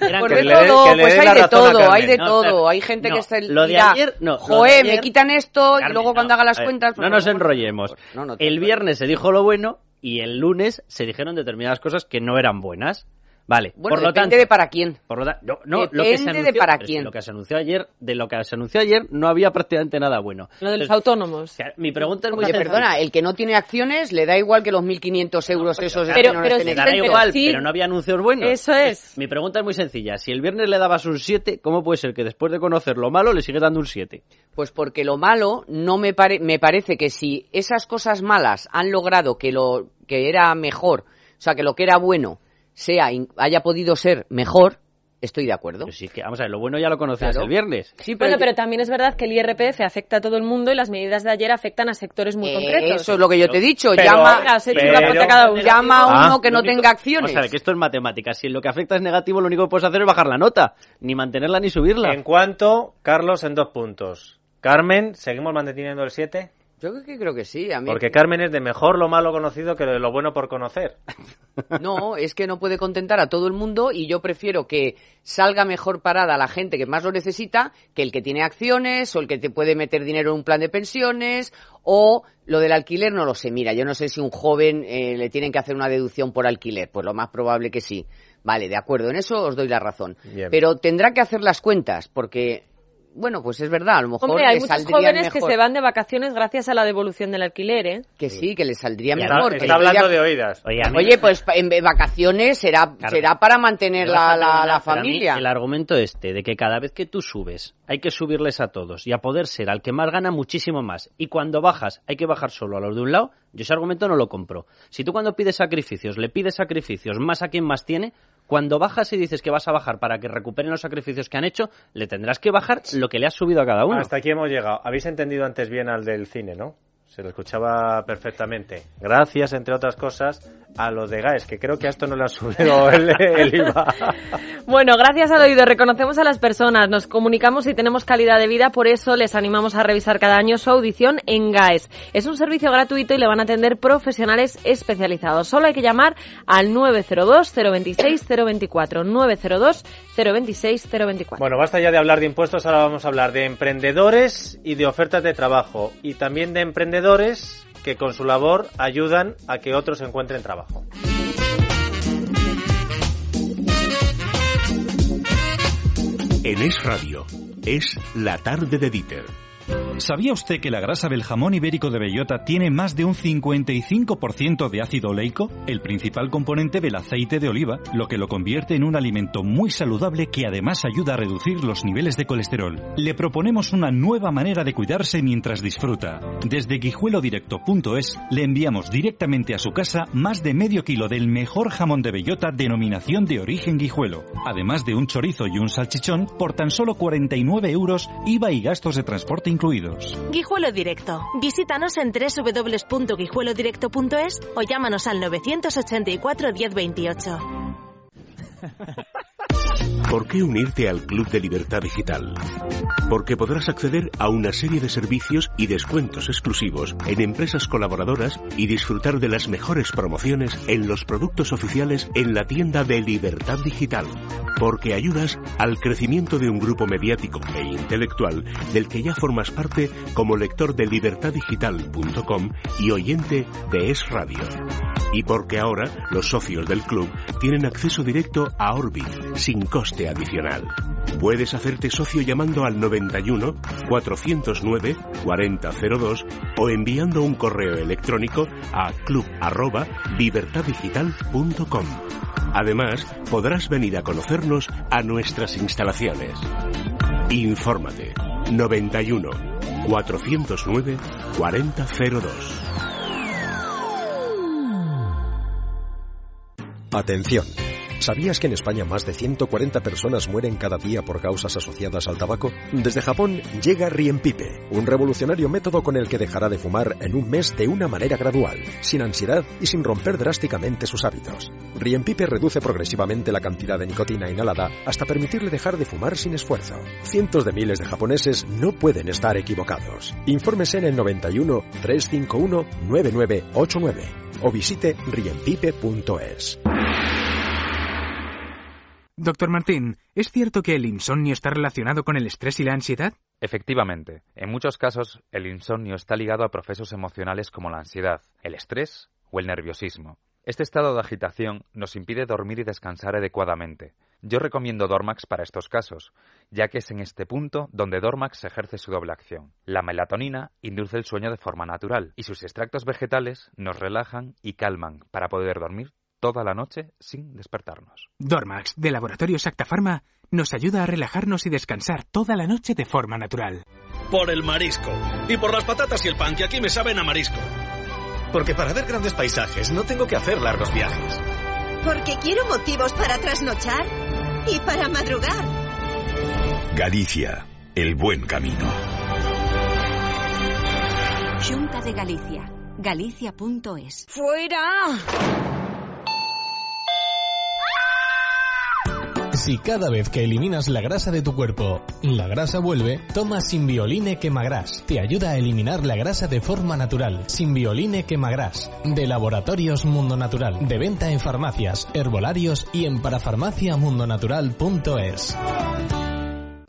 Eran Pues que de todo, le pues hay de todo, hay de No, todo. Hay gente no, que se lo de ayer, no, de ayer- me quitan esto y luego cuando no, haga las ver, cuentas... pues no nos vamos- enrollemos. No, no te el viernes se dijo lo bueno y el lunes se dijeron determinadas cosas que no eran buenas. Vale, Bueno, por lo depende tanto, de para quién. por lo no, no, lo que se Depende de anunció- para pero quién. Lo que se anunció ayer, de lo que se anunció ayer no había prácticamente nada bueno. Lo de los Entonces, autónomos. mi pregunta es muy Oye, perdona, el que no tiene acciones le da igual que los 1.500 euros esos de pero- no pero estén Le exentos. igual, sí. pero no había anuncios buenos. Eso es. Mi pregunta es muy sencilla. Si el viernes le dabas un 7, ¿cómo puede ser que después de conocer lo malo le sigues dando un 7? Pues porque lo malo no me, pare- me parece que si esas cosas malas han logrado que lo que era mejor, o sea, que lo que era bueno sea in- haya podido ser mejor, estoy de acuerdo. Sí, que, vamos a ver, lo bueno ya lo conocías Claro. el viernes. Sí, Bueno, yo- pero también es verdad que el IRPF afecta a todo el mundo y las medidas de ayer afectan a sectores muy Eh, concretos. Eso es lo que yo te he dicho. Pero- llama Pero- cada uno. llama a Ah, uno que no tenga acciones. Vamos a ver, que esto es matemáticas. Si lo que afecta es negativo, lo único que puedes hacer es bajar la nota. Ni mantenerla ni subirla. En cuanto, Carlos, en dos puntos. Carmen, ¿seguimos manteniendo el 7? Yo creo que, creo que sí. A mí... Porque Carmen es de mejor lo malo conocido que de lo bueno por conocer. No, es que no puede contentar a todo el mundo y yo prefiero que salga mejor parada la gente que más lo necesita que el que tiene acciones o el que te puede meter dinero en un plan de pensiones o lo del alquiler no lo sé. Mira, yo no sé si un joven eh, le tienen que hacer una deducción por alquiler, pues lo más probable que sí. Vale, de acuerdo, en eso os doy la razón. Bien. Pero tendrá que hacer las cuentas porque, bueno, pues es verdad, a lo mejor Hombre, hay muchos jóvenes que se van de vacaciones gracias a la devolución del alquiler, ¿eh? Que sí, que le saldría Y mejor. que Está hablando de oídas. Oye, a mí- Oye, pues en vacaciones será, Claro. será para mantener la, la, mí familia. El argumento este de que cada vez que tú subes hay que subirles a todos y a poder ser al que más gana muchísimo más y cuando bajas hay que bajar solo a los de un lado, yo ese argumento no lo compro. Si tú cuando pides sacrificios le pides sacrificios más a quien más tiene, cuando bajas y dices que vas a bajar para que recuperen los sacrificios que han hecho, le tendrás que bajar lo que le has subido a cada uno. Hasta aquí hemos llegado. Habéis entendido antes bien al del cine, ¿no? Se lo escuchaba perfectamente. Gracias, entre otras cosas, a los de GAES, que creo que a esto no le han subido el, el IVA. Bueno, gracias al oído reconocemos a las personas, nos comunicamos y tenemos calidad de vida, por eso les animamos a revisar cada año su audición en GAES. Es un servicio gratuito y le van a atender profesionales especializados. Solo hay que llamar al 902-026-024. 902-026-024. Bueno, basta ya de hablar de impuestos, ahora vamos a hablar de emprendedores y de ofertas de trabajo. Y también de emprendedores que con su labor ayudan a que otros encuentren trabajo. En Es Radio, es la tarde de Dieter. ¿Sabía usted que la grasa del jamón ibérico de bellota tiene más de un 55% de ácido oleico, el principal componente del aceite de oliva, lo que lo convierte en un alimento muy saludable que además ayuda a reducir los niveles de colesterol? Le proponemos una nueva manera de cuidarse mientras disfruta. Desde guijuelodirecto.es le enviamos directamente a su casa más de medio kilo del mejor jamón de bellota denominación de origen guijuelo, además de un chorizo y un salchichón por tan solo 49 euros IVA y gastos de transporte incluidos. Guijuelo Directo. Visítanos en www.guijuelodirecto.es o llámanos al 984 1028. ¿Por qué unirte al Club de Libertad Digital? Porque podrás acceder a una serie de servicios y descuentos exclusivos en empresas colaboradoras y disfrutar de las mejores promociones en los productos oficiales en la tienda de Libertad Digital. Porque ayudas al crecimiento de un grupo mediático e intelectual del que ya formas parte como lector de libertaddigital.com y oyente de Es Radio. Y porque ahora los socios del club tienen acceso directo a Orbit sin coste adicional. Puedes hacerte socio llamando al 91 409 4002 o enviando un correo electrónico a club@libertaddigital.com. Además, podrás venir a conocernos a nuestras instalaciones. Infórmate 91 409 4002. Atención. ¿Sabías que en España más de 140 personas mueren cada día por causas asociadas al tabaco? Desde Japón llega Riempipe, un revolucionario método con el que dejará de fumar en un mes de una manera gradual, sin ansiedad y sin romper drásticamente sus hábitos. Riempipe reduce progresivamente la cantidad de nicotina inhalada hasta permitirle dejar de fumar sin esfuerzo. Cientos de miles de japoneses no pueden estar equivocados. Infórmese en el 91 351 9989 o visite riempipe.es. Doctor Martín, ¿es cierto que el insomnio está relacionado con el estrés y la ansiedad? Efectivamente, en muchos casos el insomnio está ligado a procesos emocionales como la ansiedad, el estrés o el nerviosismo. Este estado de agitación nos impide dormir y descansar adecuadamente. Yo recomiendo Dormax para estos casos, ya que es en este punto donde Dormax ejerce su doble acción. La melatonina induce el sueño de forma natural y sus extractos vegetales nos relajan y calman para poder dormir toda la noche sin despertarnos. Dormax, de Laboratorio Acta Pharma, nos ayuda a relajarnos y descansar toda la noche de forma natural. Por el marisco. Y por las patatas y el pan, que aquí me saben a marisco. Porque para ver grandes paisajes no tengo que hacer largos viajes. Porque quiero motivos para trasnochar y para madrugar. Galicia, el buen camino. Junta de Galicia. Galicia.es. ¡Fuera! Si cada vez que eliminas la grasa de tu cuerpo, la grasa vuelve, toma Simbioline Quemagras. Te ayuda a eliminar la grasa de forma natural. Simbioline Quemagras, de Laboratorios Mundo Natural, de venta en farmacias, herbolarios y en parafarmaciamundonatural.es.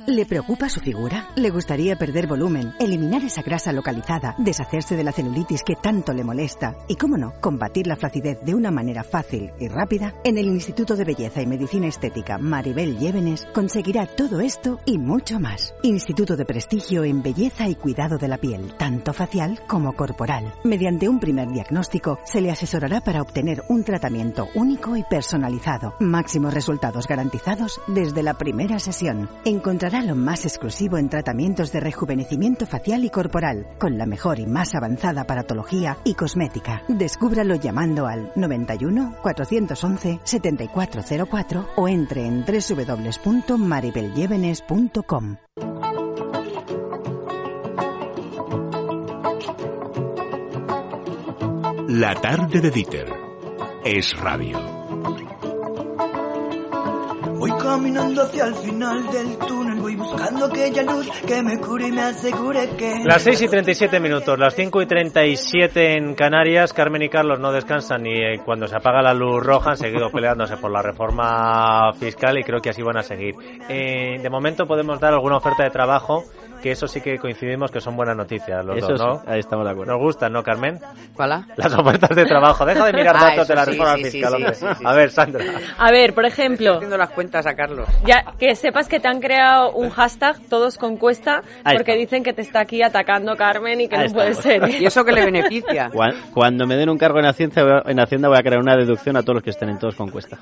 ¿Le preocupa su figura? ¿Le gustaría perder volumen, eliminar esa grasa localizada, deshacerse de la celulitis que tanto le molesta y, cómo no, combatir la flacidez de una manera fácil y rápida? En el Instituto de Belleza y Medicina Estética Maribel Llévenes conseguirá todo esto y mucho más. Instituto de prestigio en belleza y cuidado de la piel, tanto facial como corporal. Mediante un primer diagnóstico se le asesorará para obtener un tratamiento único y personalizado. Máximos resultados garantizados desde la primera sesión. Encontrará lo más exclusivo en tratamientos de rejuvenecimiento facial y corporal, con la mejor y más avanzada paratología y cosmética. Descúbralo llamando al 91 411 7404 o entre en www.maribelyevenes.com. La tarde de Dieter es radio. Voy caminando hacia el final del túnel, voy buscando aquella luz que me cure y me asegure que... Las 6 y 37 minutos, las 5 y 37 en Canarias, Carmen y Carlos no descansan ni eh, cuando se apaga la luz roja, han seguido peleándose por la reforma fiscal y creo que así van a seguir. Eh, de momento podemos dar alguna oferta de trabajo, que eso sí que coincidimos que son buenas noticias los Eso dos, ¿no? sí, ahí estamos de acuerdo. Nos gustan, ¿no, Carmen? ¿Cuál? Las ofertas de trabajo. Deja de mirar Ah, datos de la sí, reforma sí, fiscal, sí, hombre. sí, sí, A ver, Sandra. A ver, por ejemplo, haciendo las cuentas Carlos. ya que sepas que te han creado un hashtag todos con cuesta Ahí porque dicen que te está aquí atacando Carmen y que Ahí no puede ser. ¿Y eso que le beneficia? Cuan- Cuando me den un cargo en Hacienda, voy a- en Hacienda voy a crear una deducción a todos los que estén en todos con cuesta.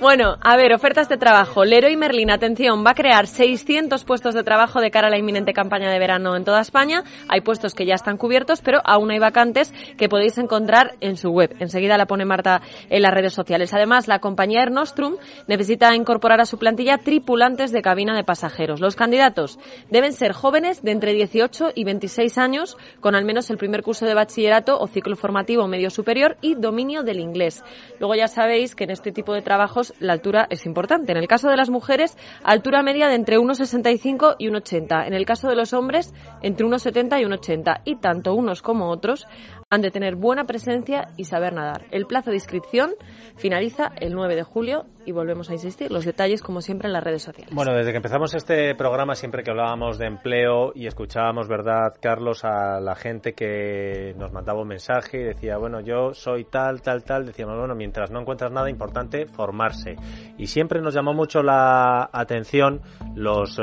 Bueno, a ver, ofertas de trabajo. Leroy Merlin, atención, va a crear 600 puestos de trabajo de cara a la inminente campaña de verano en toda España. Hay puestos que ya están cubiertos, pero aún hay vacantes que podéis encontrar en su web. Enseguida la pone Marta en las redes sociales. Además, la compañía Air Nostrum necesita incorporar a su plantilla tripulantes de cabina de pasajeros. Los candidatos deben ser jóvenes de entre 18 y 26 años, con al menos el primer curso de bachillerato o ciclo formativo medio superior y dominio del inglés. Luego ya sabéis que en este tipo de trabajos la altura es importante. En el caso de las mujeres, altura media de entre 1,65 y 1,80. En el caso de los hombres, entre 1,70 y 1,80. Y tanto unos como otros han de tener buena presencia y saber nadar. El plazo de inscripción finaliza el 9 de julio y volvemos a insistir. Los detalles, como siempre, en las redes sociales. Bueno, desde que empezamos este programa, siempre que hablábamos de empleo y escuchábamos, ¿verdad, Carlos, a la gente que nos mandaba un mensaje y decía, bueno, yo soy tal, tal, tal, decíamos, bueno, mientras no encuentras nada importante, formarse. Y siempre nos llamó mucho la atención los eh,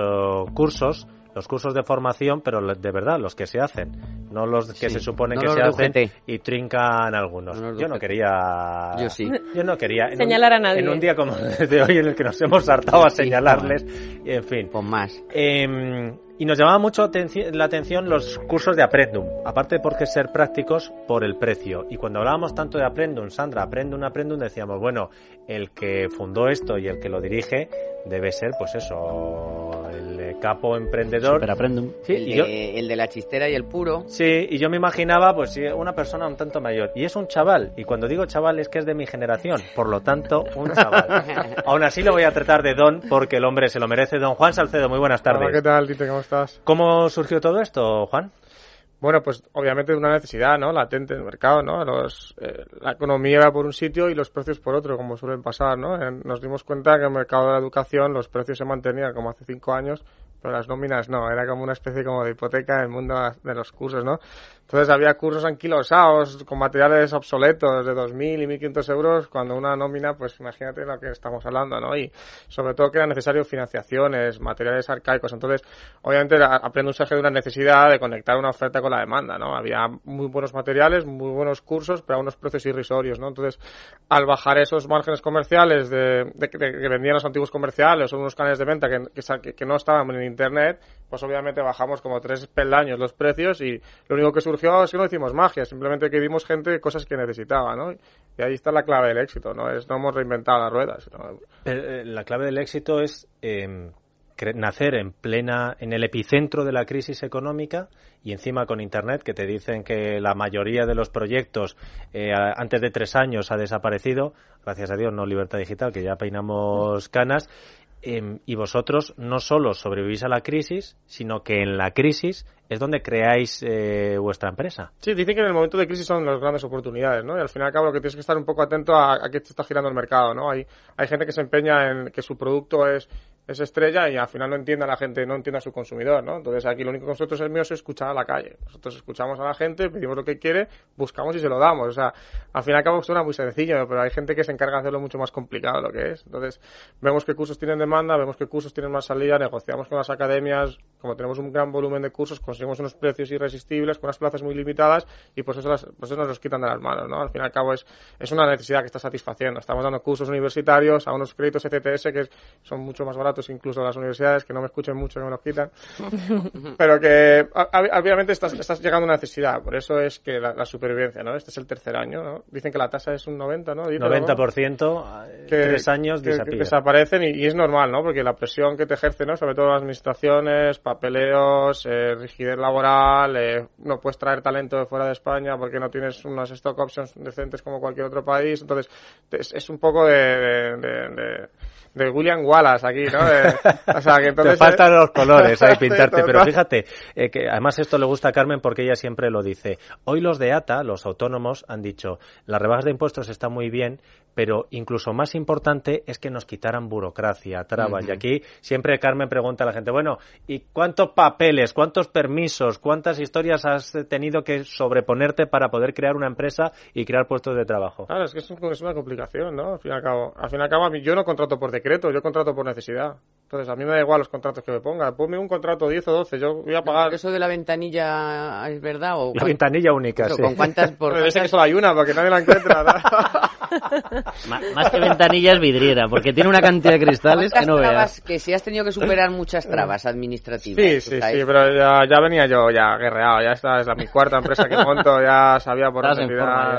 cursos los cursos de formación, pero de verdad, los que se hacen, no los que Sí, se supone no que se hacen y trincan algunos. No Yo no quería... Yo sí. Yo no quería... en un- Señalar a nadie. En un día como el de hoy en el que nos hemos hartado a señalarles, y en fin. Pues más. Eh, y nos llamaba mucho la atención los cursos de Aprendum, aparte porque ser prácticos por el precio. Y cuando hablábamos tanto de Aprendum, Sandra, Aprendum, Aprendum, decíamos, bueno, el que fundó esto y el que lo dirige debe ser, pues eso, el capo emprendedor. Super Aprendum. Sí, el, y de, yo- el de la chistera y el puro. Sí, y yo me imaginaba, pues sí, una persona un tanto mayor. Y es un chaval. Y cuando digo chaval es que es de mi generación. Por lo tanto, un chaval. Aún así lo voy a tratar de don porque el hombre se lo merece. Don Juan Salcedo, muy buenas tardes. Hola, ¿qué tal, Tite? ¿Cómo estás? ¿Cómo surgió todo esto, Juan? Bueno, pues obviamente una necesidad, ¿no? Latente en el mercado, ¿no? Los, eh, la economía va por un sitio y los precios por otro, como suelen pasar, ¿no? nos dimos cuenta que en el mercado de la educación los precios se mantenían como hace cinco años, pero las nóminas no, era como una especie como de hipoteca en el mundo de los cursos, ¿no? Entonces había cursos anquilosados con materiales obsoletos de 2.000 y 1.500 euros cuando una nómina, pues imagínate lo que estamos hablando, ¿no? Y sobre todo que eran necesarios financiaciones, materiales arcaicos. Entonces, obviamente aprende un de una necesidad de conectar una oferta con la demanda, ¿no? Había muy buenos materiales, muy buenos cursos, pero a unos precios irrisorios, ¿no? Entonces, al bajar esos márgenes comerciales de, que vendían los antiguos comerciales o unos canales de venta que, que, que no estaban en Internet, pues obviamente bajamos como tres peldaños los precios y lo único que surgió es que no hicimos magia, simplemente que dimos gente cosas que necesitaba, ¿no? Y ahí está la clave del éxito, ¿no? Es no hemos reinventado las ruedas. Eh, la clave del éxito es eh, nacer en plena, en el epicentro de la crisis económica y encima con Internet, que te dicen que la mayoría de los proyectos eh, antes de tres años ha desaparecido, gracias a Dios, no libertad digital, que ya peinamos canas, Em, y vosotros no solo sobrevivís a la crisis, sino que en la crisis es donde creáis eh, vuestra empresa. Sí, dicen que en el momento de crisis son las grandes oportunidades, ¿no? Y al fin y al cabo lo que tienes que estar un poco atento a, a qué está girando el mercado, ¿no? Hay, hay gente que se empeña en que su producto es es estrella y al final no entiende a la gente, no entiende a su consumidor, ¿no? Entonces aquí lo único que nosotros es mío es escuchar a la calle. Nosotros escuchamos a la gente, pedimos lo que quiere, buscamos y se lo damos. O sea, al fin y al cabo suena muy sencillo, pero hay gente que se encarga de hacerlo mucho más complicado lo que es. Entonces, vemos qué cursos tienen demanda, vemos qué cursos tienen más salida, negociamos con las academias, como tenemos un gran volumen de cursos, conseguimos unos precios irresistibles, con unas plazas muy limitadas y pues eso, pues eso nos los quitan de las manos, ¿no? Al fin y al cabo es, es una necesidad que está satisfaciendo. Estamos dando cursos universitarios a unos créditos ECTS que son mucho más baratos incluso las universidades que no me escuchen mucho, que me los quitan, pero que obviamente estás, estás llegando a una necesidad, por eso es que la, supervivencia, ¿no? Este es el tercer año, ¿no? Dicen que la tasa es un 90, ¿no? 90%, que, tres años que, desaparecen y, es normal, ¿no? Porque la presión que te ejerce, ¿no? Sobre todo las administraciones, papeleos, eh, rigidez laboral, eh, no puedes traer talento de fuera de España porque no tienes unas stock options decentes como cualquier otro país, entonces es, un poco de de William Wallace aquí, ¿no? O sea, que entonces... Te faltan los colores ahí pintarte, pero fíjate, eh, que además esto le gusta a Carmen porque ella siempre lo dice. Hoy los de ATA, los autónomos, han dicho, las rebajas de impuestos está muy bien, pero incluso más importante es que nos quitaran burocracia, trabas. Y aquí siempre Carmen pregunta a la gente, bueno, ¿y cuántos papeles, cuántos permisos, cuántas historias has tenido que sobreponerte para poder crear una empresa y crear puestos de trabajo? Claro, es que es, una complicación, ¿no? Al fin y al cabo, al fin y al cabo yo no contrato por decreto, yo contrato por necesidad. Entonces, a mí me da igual los contratos que me ponga. Ponme un contrato 10 o 12, yo voy a pagar. ¿Eso de la ventanilla es verdad? O la ventanilla única, sí. ¿Con cuántas? Por que solo hay una, porque nadie la encuentra. más que ventanilla es vidriera, porque tiene una cantidad de cristales que no veas. Que si has tenido que superar muchas trabas administrativas. Sí, sí, sí, pero ya, venía yo ya guerreado. Ya esta es la, mi cuarta empresa que monto, ya sabía por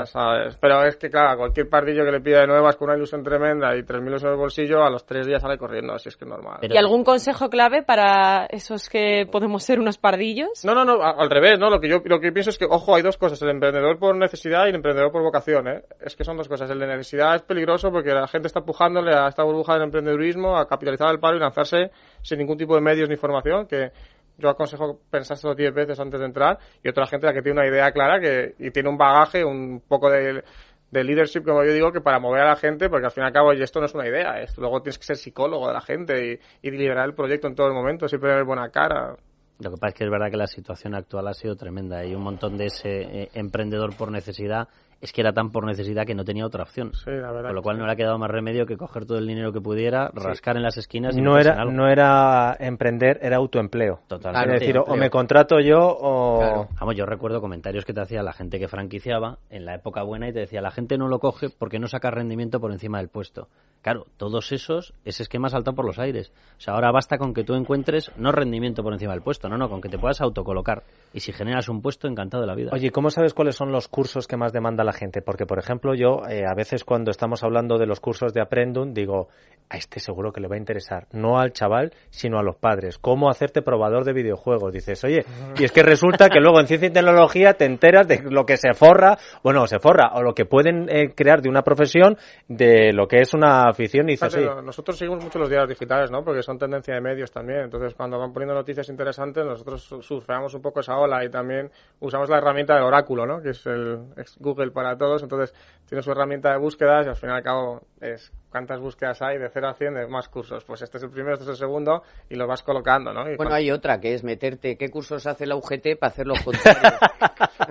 ¿sabes? Pero es que, claro, cualquier pardillo que le pida de nuevas con una ilusión tremenda y 3.000 euros en el bolsillo, a los tres días sale corriendo, así es que es normal. ¿Y algún consejo clave para esos que podemos ser unos pardillos? No, no, no, al revés, ¿no? Lo que yo lo que pienso es que, ojo, hay dos cosas, el emprendedor por necesidad y el emprendedor por vocación, ¿eh? Es que son dos cosas. El de necesidad es peligroso porque la gente está empujándole a esta burbuja del emprendedurismo, a capitalizar el paro y lanzarse sin ningún tipo de medios ni información, que yo aconsejo pensárselo diez veces antes de entrar, y otra gente la que tiene una idea clara que, y tiene un bagaje, un poco de de leadership, como yo digo, que para mover a la gente, porque al fin y al cabo esto no es una idea, esto, luego tienes que ser psicólogo de la gente y, liderar el proyecto en todo el momento, siempre tener buena cara. Lo que pasa es que es verdad que la situación actual ha sido tremenda. Hay un montón de ese eh, emprendedor por necesidad es que era tan por necesidad que no tenía otra opción. Con lo cual no le ha quedado más remedio que coger todo el dinero que pudiera, rascar en las esquinas y no era no era emprender, era autoempleo. Totalmente. es decir, o me contrato yo o Vamos, yo recuerdo comentarios que te hacía la gente que franquiciaba en la época buena y te decía, la gente no lo coge porque no saca rendimiento por encima del puesto. Claro, todos esos, ese esquema saltado por los aires. O sea, ahora basta con que tú encuentres no rendimiento por encima del puesto, no, no, con que te puedas autocolocar. Y si generas un puesto, encantado de la vida. Oye, ¿cómo sabes cuáles son los cursos que más demanda la gente, porque por ejemplo yo eh, a veces cuando estamos hablando de los cursos de Aprendum digo, a este seguro que le va a interesar, no al chaval, sino a los padres, cómo hacerte probador de videojuegos. Dices, oye, y es que resulta que luego en ciencia y tecnología te enteras de lo que se forra, bueno, se forra, o lo que pueden eh, crear de una profesión, de lo que es una afición, y dices, Nosotros seguimos mucho los diarios digitales, ¿no? Porque son tendencia de medios también. Entonces, cuando van poniendo noticias interesantes, nosotros su- surfeamos un poco esa ola y también usamos la herramienta del oráculo, ¿no? Que es el es Google para todos. Entonces, tiene su herramienta de búsquedas y al fin y al cabo es cuántas búsquedas hay de 0 a 100 de más cursos. Pues este es el primero, este es el segundo y los vas colocando, ¿no? Y Bueno, cuando- hay otra que es meterte qué cursos hace la UGT para hacer los contrarios.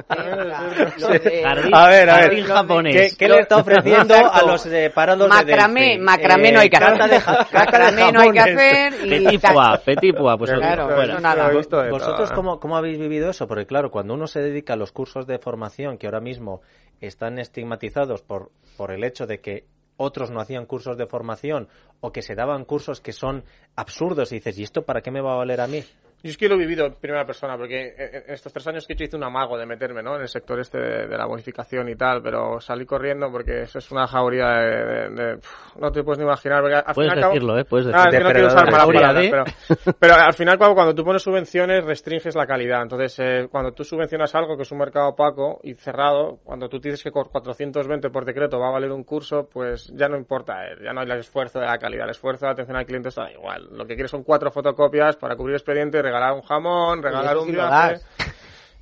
De- Jardín- a ver, a ver, de- japonés. ¿Qué- qué le está ofreciendo a los eh, parados de macramé, Delphi? macramé Eh, no hay que hacer. de de macramé no hay que hacer y petit pois, pues Claro, eso nada. ¿Vosotros cómo, cómo habéis vivido eso? Porque claro, cuando uno se dedica a los cursos de formación que ahora mismo están estigmatizados por, por el hecho de que otros no hacían cursos de formación o que se daban cursos que son absurdos y dices, ¿y esto para qué me va a valer a mí? Yo es que lo he vivido en primera persona, porque en en estos tres años que he hecho hice un amago de meterme ¿no? en el sector este de, de la bonificación y tal, pero salí corriendo porque eso es una jauría de... de- de- pf, no te puedes ni imaginar. Al Puedes cabo- decirlo, ¿eh? Puedes Ah, es que no quiero usar malas palabras, pero, pero al final cuando, cuando tú pones subvenciones restringes la calidad. Entonces, eh, cuando tú subvencionas algo que es un mercado opaco y cerrado, cuando tú tienes que con 420 por decreto va a valer un curso, pues ya no importa, eh, ya no hay el esfuerzo de la calidad, el esfuerzo de atención al cliente está igual. Lo que quieres son cuatro fotocopias para cubrir expediente, regalar un jamón, regalar un viaje.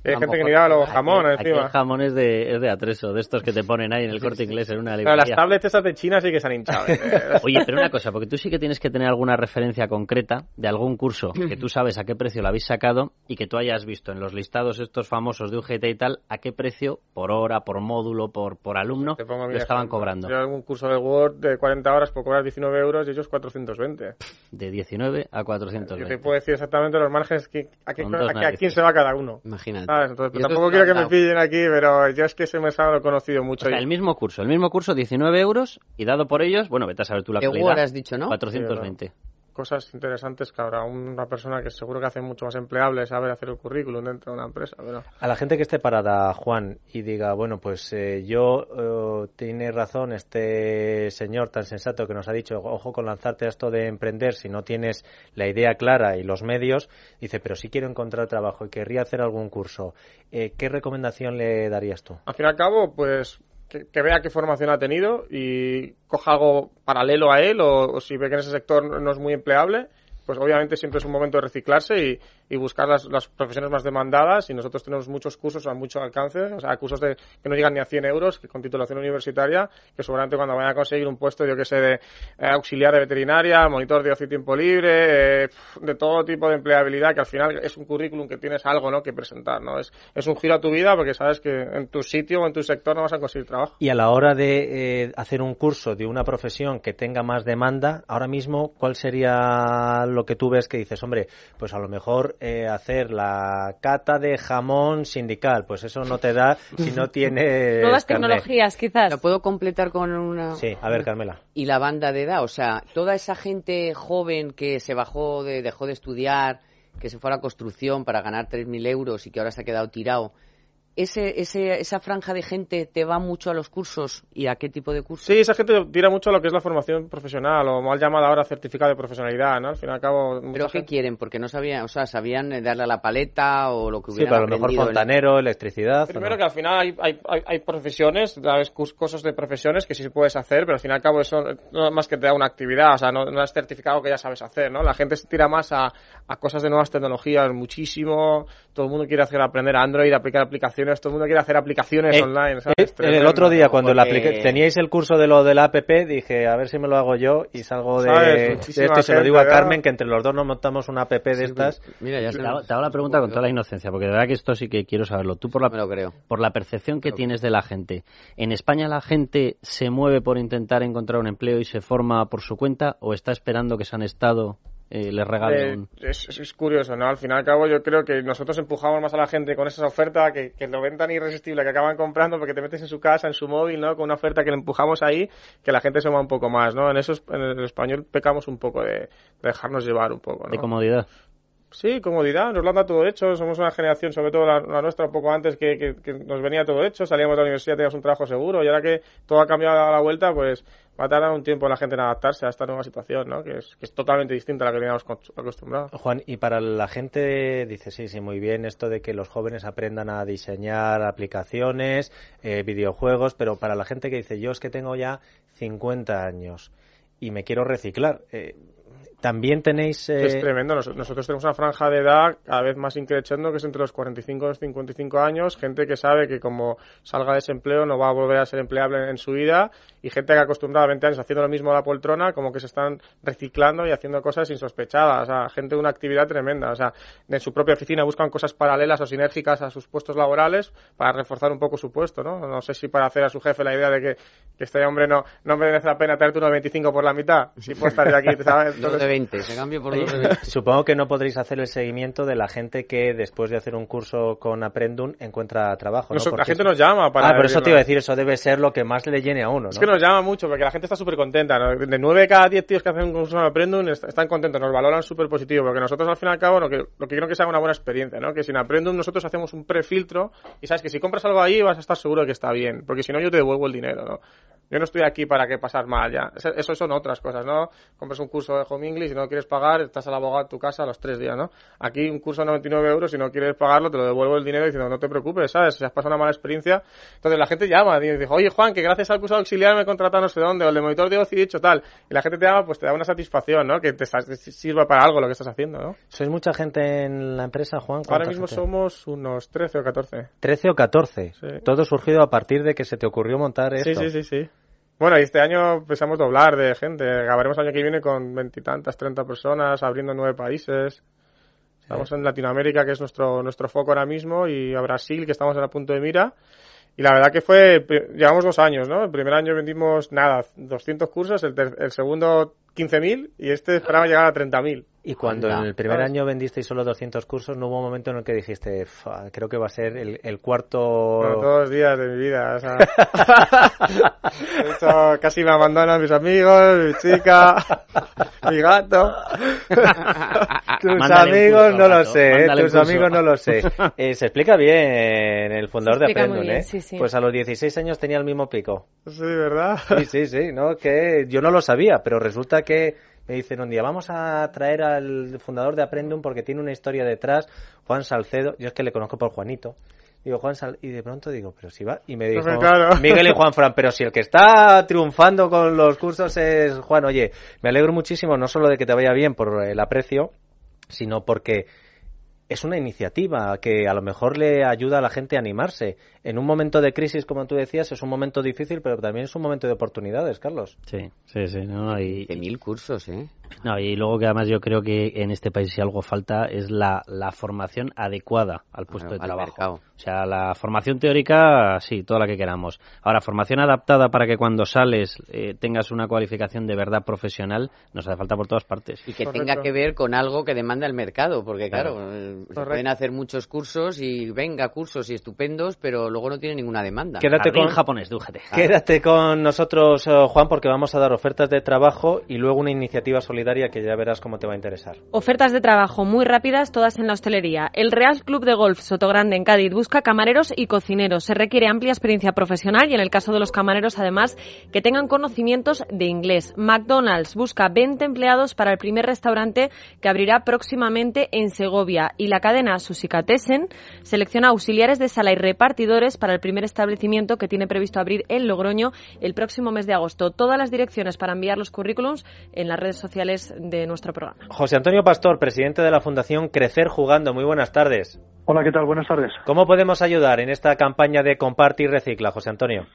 Hay gente que mejor- da los aquí- jamones aquí encima. el jamón es de, es de atreso, de estos que te ponen ahí en el corte inglés en una Pero librería. las tablets esas de China sí que se han hinchado. eh. Oye, pero una cosa, porque tú sí que tienes que tener alguna referencia concreta de algún curso que tú sabes a qué precio lo habéis sacado y que tú hayas visto en los listados estos famosos de UGT y tal, a qué precio, por hora, por módulo, por, por alumno, Te pongo lo estaban ejemplo. cobrando. Yo un curso de Word de 40 horas por cobrar 19 euros y ellos 420. De 19 a Yo 420. te puedo decir exactamente los márgenes que, a, qué- a qué- a quién se va cada uno. Imagínate. ¿Sabes? Entonces, tampoco quiero que me pillen aquí, pero yo es que ese mensaje lo he conocido mucho. O sea, el mismo curso, el mismo curso, 19 euros y dado por ellos, bueno, vete a saber tú la De calidad. Has dicho, ¿no? 420. Cosas interesantes que habrá una persona que seguro que hace mucho más empleable saber hacer el currículum dentro de una empresa. Pero... A la gente que esté parada, Juan, y diga, bueno, pues eh, yo, eh, tiene razón este señor tan sensato que nos ha dicho, ojo con lanzarte a esto de emprender si no tienes la idea clara y los medios, dice, pero si quiero encontrar trabajo y querría hacer algún curso, eh, ¿qué recomendación le darías tú? Al fin y al cabo, pues que, que vea qué formación ha tenido y coja algo paralelo a él o, si ve que en ese sector no es muy empleable, pues obviamente siempre es un momento de reciclarse y, y buscar las, las profesiones más demandadas y nosotros tenemos muchos cursos a mucho alcance, o sea, cursos de, que no llegan ni a 100 euros, que con titulación universitaria, que seguramente cuando vayan a conseguir un puesto, yo que sé, de eh, auxiliar de veterinaria, monitor de ocio y tiempo libre, eh, de todo tipo de empleabilidad, que al final es un currículum que tienes algo, ¿no?, que presentar, ¿no? Es, es un giro a tu vida porque sabes que en tu sitio o en tu sector no vas a conseguir trabajo. Y a la hora de eh, hacer un curso de una profesión que tenga más demanda, ahora mismo, ¿cuál sería que tú ves que dices, hombre, pues a lo mejor eh, hacer la cata de jamón sindical, pues eso no te da si no tienes Nuevas tecnologías, quizás. ¿Lo puedo completar con una...? Sí, a ver, Carmela. Y la banda de edad, o sea, toda esa gente joven que se bajó, de, dejó de estudiar, que se fue a la construcción para ganar 3.000 euros y que ahora se ha quedado tirado, ese, ese, ¿esa franja de gente te va mucho a los cursos y a qué tipo de cursos? Sí, esa gente tira mucho a lo que es la formación profesional o mal llamada ahora certificado de profesionalidad, ¿no? Al fin y al cabo... ¿Pero qué gente- quieren? Porque no sabían, o sea, sabían darle a la paleta o lo que Sí, hubieran pero a lo mejor fontanero, electricidad. ¿o Primero no? que al final hay, hay, hay, hay profesiones, ¿sabes? Cosas de profesiones que sí puedes hacer, pero al fin y al cabo eso no es más que te da una actividad, o sea, no, no es certificado que ya sabes hacer, ¿no? La gente se tira más a, a cosas de nuevas tecnologías muchísimo, todo el mundo quiere hacer aprender Android, aplicar aplicaciones, todo el mundo quiere hacer aplicaciones Eh, online, eh, ¿sabes? el otro día cuando porque- teníais el curso de lo de la app, dije, a ver si me lo hago yo y salgo de, esto y se lo digo a. Carmen que entre los dos nos montamos una app de estas. Mira, ya Te se hago, te hago la pregunta con toda la inocencia, porque de verdad que esto sí que quiero saberlo. Tú por la, me lo creo. por la percepción que tienes de la gente, ¿en España la gente se mueve por intentar encontrar un empleo y se forma por su cuenta o está esperando que San Estado eh, les Eh, es, es- curioso, ¿no? Al fin y al cabo yo creo que nosotros empujamos más a la gente con esa oferta que, que lo ven tan irresistible que acaban comprando porque te metes en su casa, en su móvil, ¿no? Con una oferta que le empujamos ahí, que la gente se mueva un poco más, ¿no? En eso es- en el español pecamos un poco de, de dejarnos llevar un poco, ¿no? de comodidad. Sí, comodidad, nos lo han dado todo hecho. Somos una generación, sobre todo la, nuestra, un poco antes, que, que- que nos venía todo hecho. Salíamos de la universidad, teníamos un trabajo seguro. Y ahora que todo ha cambiado a la vuelta, pues va a tardar un tiempo la gente en adaptarse a esta nueva situación, ¿no? Que es, que es totalmente distinta a la que teníamos acostumbrados. Juan, y para la gente, dice, sí, sí, muy bien, esto de que los jóvenes aprendan a diseñar aplicaciones, eh, videojuegos, pero para la gente que dice, yo es que tengo ya 50 años y me quiero reciclar, eh, también tenéis... eh, Es tremendo. Nos- Nosotros tenemos una franja de edad cada vez más increchendo, que es entre los 45 y los 55 años. Gente que sabe que como salga de desempleo no va a volver a ser empleable en su vida. Y gente que acostumbrada a 20 años haciendo lo mismo a la poltrona, como que se están reciclando y haciendo cosas insospechadas. O sea, gente de una actividad tremenda. O sea, en su propia oficina buscan cosas paralelas o sinérgicas a sus puestos laborales para reforzar un poco su puesto, ¿no? No sé si para hacer a su jefe la idea de que, que este hombre no, no merece la pena traerte unos 25 por la mitad. Si puedo estar aquí, ¿sabes? Entonces- 20, se por Oye, dos de 20. Supongo que no podréis hacer el seguimiento de la gente que después de hacer un curso con Aprendum encuentra trabajo. ¿no? La gente eso- nos llama para Ah, por eso te iba a decir, eso debe ser lo que más le llene a uno, ¿no? Es que nos llama mucho porque la gente está súper contenta. ¿no? De 9 de cada 10 tíos que hacen un curso en Aprendum est- están contentos, nos valoran súper positivo porque nosotros al fin y al cabo lo que, lo que quiero que sea una buena experiencia, ¿no? Que sin Aprendum nosotros hacemos un prefiltro y sabes que si compras algo ahí vas a estar seguro de que está bien, porque si no yo te devuelvo el dinero, ¿no? Yo no estoy aquí para que pasar mal ya. Eso, eso son otras cosas, ¿no? Compras un curso de Home English y no quieres pagar, estás al abogado en tu casa a los tres días, ¿no? Aquí un curso de 99 euros, si no quieres pagarlo, te lo devuelvo el dinero diciendo, no te preocupes, ¿sabes? Si has pasado una mala experiencia. Entonces la gente llama y dice, oye Juan, que gracias al curso auxiliar me he contratado no sé dónde, o el de monitor de ocio hecho tal. Y la gente te llama, pues te da una satisfacción, ¿no? Que te, sirva para algo lo que estás haciendo, ¿no? ¿Sois mucha gente en la empresa, Juan? Ahora ¿Cuánta mismo gente? somos unos 13 o 14. 13 o 14. Sí. Todo surgido a partir de que se te ocurrió montar Sí, esto. sí, sí, sí. Bueno, y este año pensamos doblar de gente. Acabaremos el año que viene con veintitantas, treinta personas, abriendo nueve países. Estamos en Latinoamérica, que es nuestro, nuestro foco ahora mismo, y a Brasil, que estamos en la punto de mira. Y la verdad que fue, llevamos dos años, ¿no? El primer año vendimos, nada, 200 cursos, el, ter- el segundo 15.000 y este esperaba llegar a 30.000. Y cuando Anda. en el primer ¿Sabes? año vendisteis solo 200 cursos, no hubo un momento en el que dijiste, "Fa, creo que va a ser el, el cuarto... Bueno, todos los días de mi vida. O sea, de hecho, casi me abandonan mis amigos, mi chica, mi gato. Tus Mándale un amigos curso, no lo sé, ¿eh? tus amigos no lo sé. Eh, se explica bien el fundador de bien, ¿eh? sí, sí. Pues a los 16 años tenía el mismo pico. Sí, ¿verdad? Sí, sí, sí, ¿no? Que yo no lo sabía, pero resulta que me dicen un día, vamos a traer al fundador de Aprendum porque tiene una historia detrás, Juan Salcedo, yo es que le conozco por Juanito. Digo, Juan Sal... y de pronto digo, pero si va, y me dijo, Claro. Miguel y Juan Fran, pero si el que está triunfando con los cursos es Juan, oye, me alegro muchísimo, no solo de que te vaya bien por el aprecio, sino porque es una iniciativa que a lo mejor le ayuda a la gente a animarse. En un momento de crisis, como tú decías, es un momento difícil, pero también es un momento de oportunidades, Carlos. Sí, sí, sí. No, y, De mil cursos, ¿eh? No, y luego que además yo creo que en este país si algo falta es la, la formación adecuada al puesto Al- de trabajo. mercado. O sea, la formación teórica, sí, toda la que queramos. Ahora, formación adaptada para que cuando sales eh, tengas una cualificación de verdad profesional, nos hace falta por todas partes. Y que tenga que ver con algo que demanda el mercado, porque claro, Claro. eh, se pueden hacer muchos cursos y venga, cursos y estupendos, pero luego no tiene ninguna demanda. Quédate con japonés, dújate. Quédate con nosotros, eh, Juan, porque vamos a dar ofertas de trabajo y luego una iniciativa solidaria que ya verás cómo te va a interesar. Ofertas de trabajo muy rápidas, todas en la hostelería. El Real Club de Golf Sotogrande en Cádiz busca camareros y cocineros. Se requiere amplia experiencia profesional y en el caso de los camareros, además, que tengan conocimientos de inglés. McDonald's busca 20 empleados para el primer restaurante que abrirá próximamente en Segovia y la cadena Susicatessen selecciona auxiliares de sala y repartidores para el primer establecimiento que tiene previsto abrir en Logroño el próximo mes de agosto. Todas las direcciones para enviar los currículums en las redes sociales de nuestro programa. José Antonio Pastor, presidente de la Fundación Crecer Jugando. Muy buenas tardes. Hola, ¿qué tal? Buenas tardes. ¿Cómo podemos ayudar en esta campaña de comparte y recicla, José Antonio?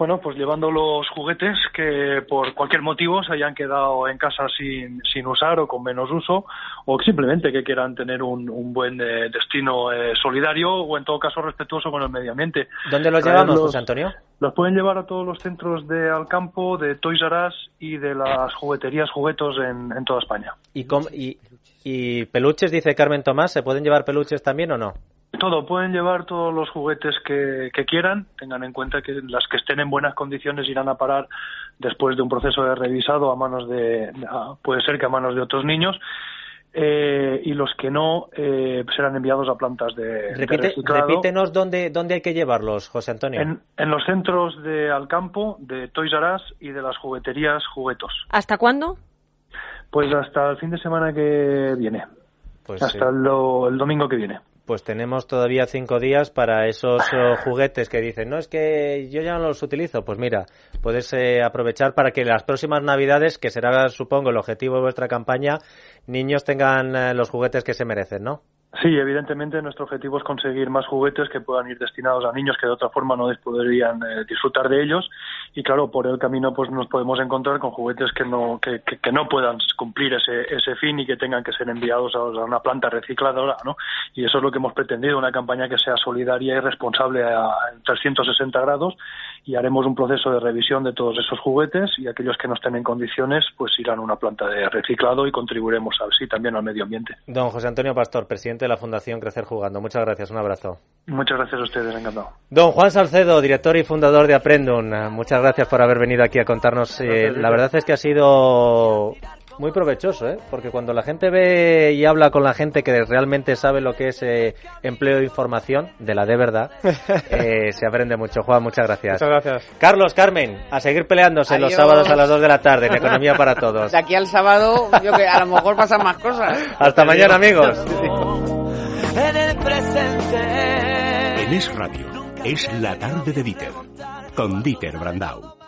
Bueno, pues llevando los juguetes que por cualquier motivo se hayan quedado en casa sin, sin usar o con menos uso, o simplemente que quieran tener un, un buen eh, destino eh, solidario o en todo caso respetuoso con el medio ambiente. ¿Dónde los llevamos, José Antonio? Los pueden llevar a todos los centros de Alcampo, de Toys R Us y de las jugueterías juguetos en, en toda España. ¿Y, com- y, y peluches, dice Carmen Tomás, ¿se pueden llevar peluches también o no? Todo, pueden llevar todos los juguetes que, que quieran, tengan en cuenta que las que estén en buenas condiciones irán a parar después de un proceso de revisado a manos de, a- puede ser que a manos de otros niños. eh, y los que no eh, serán enviados a plantas de, de Repite, reciclado. repítenos dónde, dónde hay que llevarlos, José Antonio. En, en los centros de Alcampo, de Toys R Us y de las jugueterías Juguetos. ¿Hasta cuándo? Pues hasta el fin de semana que viene. Pues hasta sí. el, do- el domingo que viene. Pues tenemos todavía cinco días para esos eh, juguetes que dicen, no, es que yo ya no los utilizo. Pues mira, puedes eh, aprovechar para que las próximas navidades, que será, supongo, el objetivo de vuestra campaña, niños tengan eh, los juguetes que se merecen, ¿no? Sí, evidentemente nuestro objetivo es conseguir más juguetes que puedan ir destinados a niños que de otra forma no podrían eh, disfrutar de ellos y claro por el camino pues nos podemos encontrar con juguetes que no que, no puedan cumplir ese, ese fin y que tengan que ser enviados a, a una planta recicladora, ¿no? Y eso es lo que hemos pretendido, una campaña que sea solidaria y responsable a, en 360 grados y haremos un proceso de revisión de todos esos juguetes y aquellos que no estén en condiciones pues irán a una planta de reciclado y contribuiremos así también al medio ambiente. Don José Antonio Pastor, presidente de la Fundación Crecer Jugando. Muchas gracias, un abrazo. Muchas gracias a ustedes, encantado. Don Juan Salcedo, director y fundador de Aprendun, eh, muchas gracias por haber venido aquí a contarnos. eh, la verdad es que ha sido muy provechoso, ¿eh? porque cuando la gente ve y habla con la gente que realmente sabe lo que es eh, empleo de información, de la de verdad, eh, se aprende mucho. Juan, muchas gracias. Muchas gracias. Carlos, Carmen, a seguir peleándose los sábados a las 2 de la tarde en Economía para Todos. De aquí al sábado, yo que a lo mejor pasan más cosas. Hasta mañana, amigos. En el presente. En Es Radio, es la tarde de Dieter, con Dieter Brandau.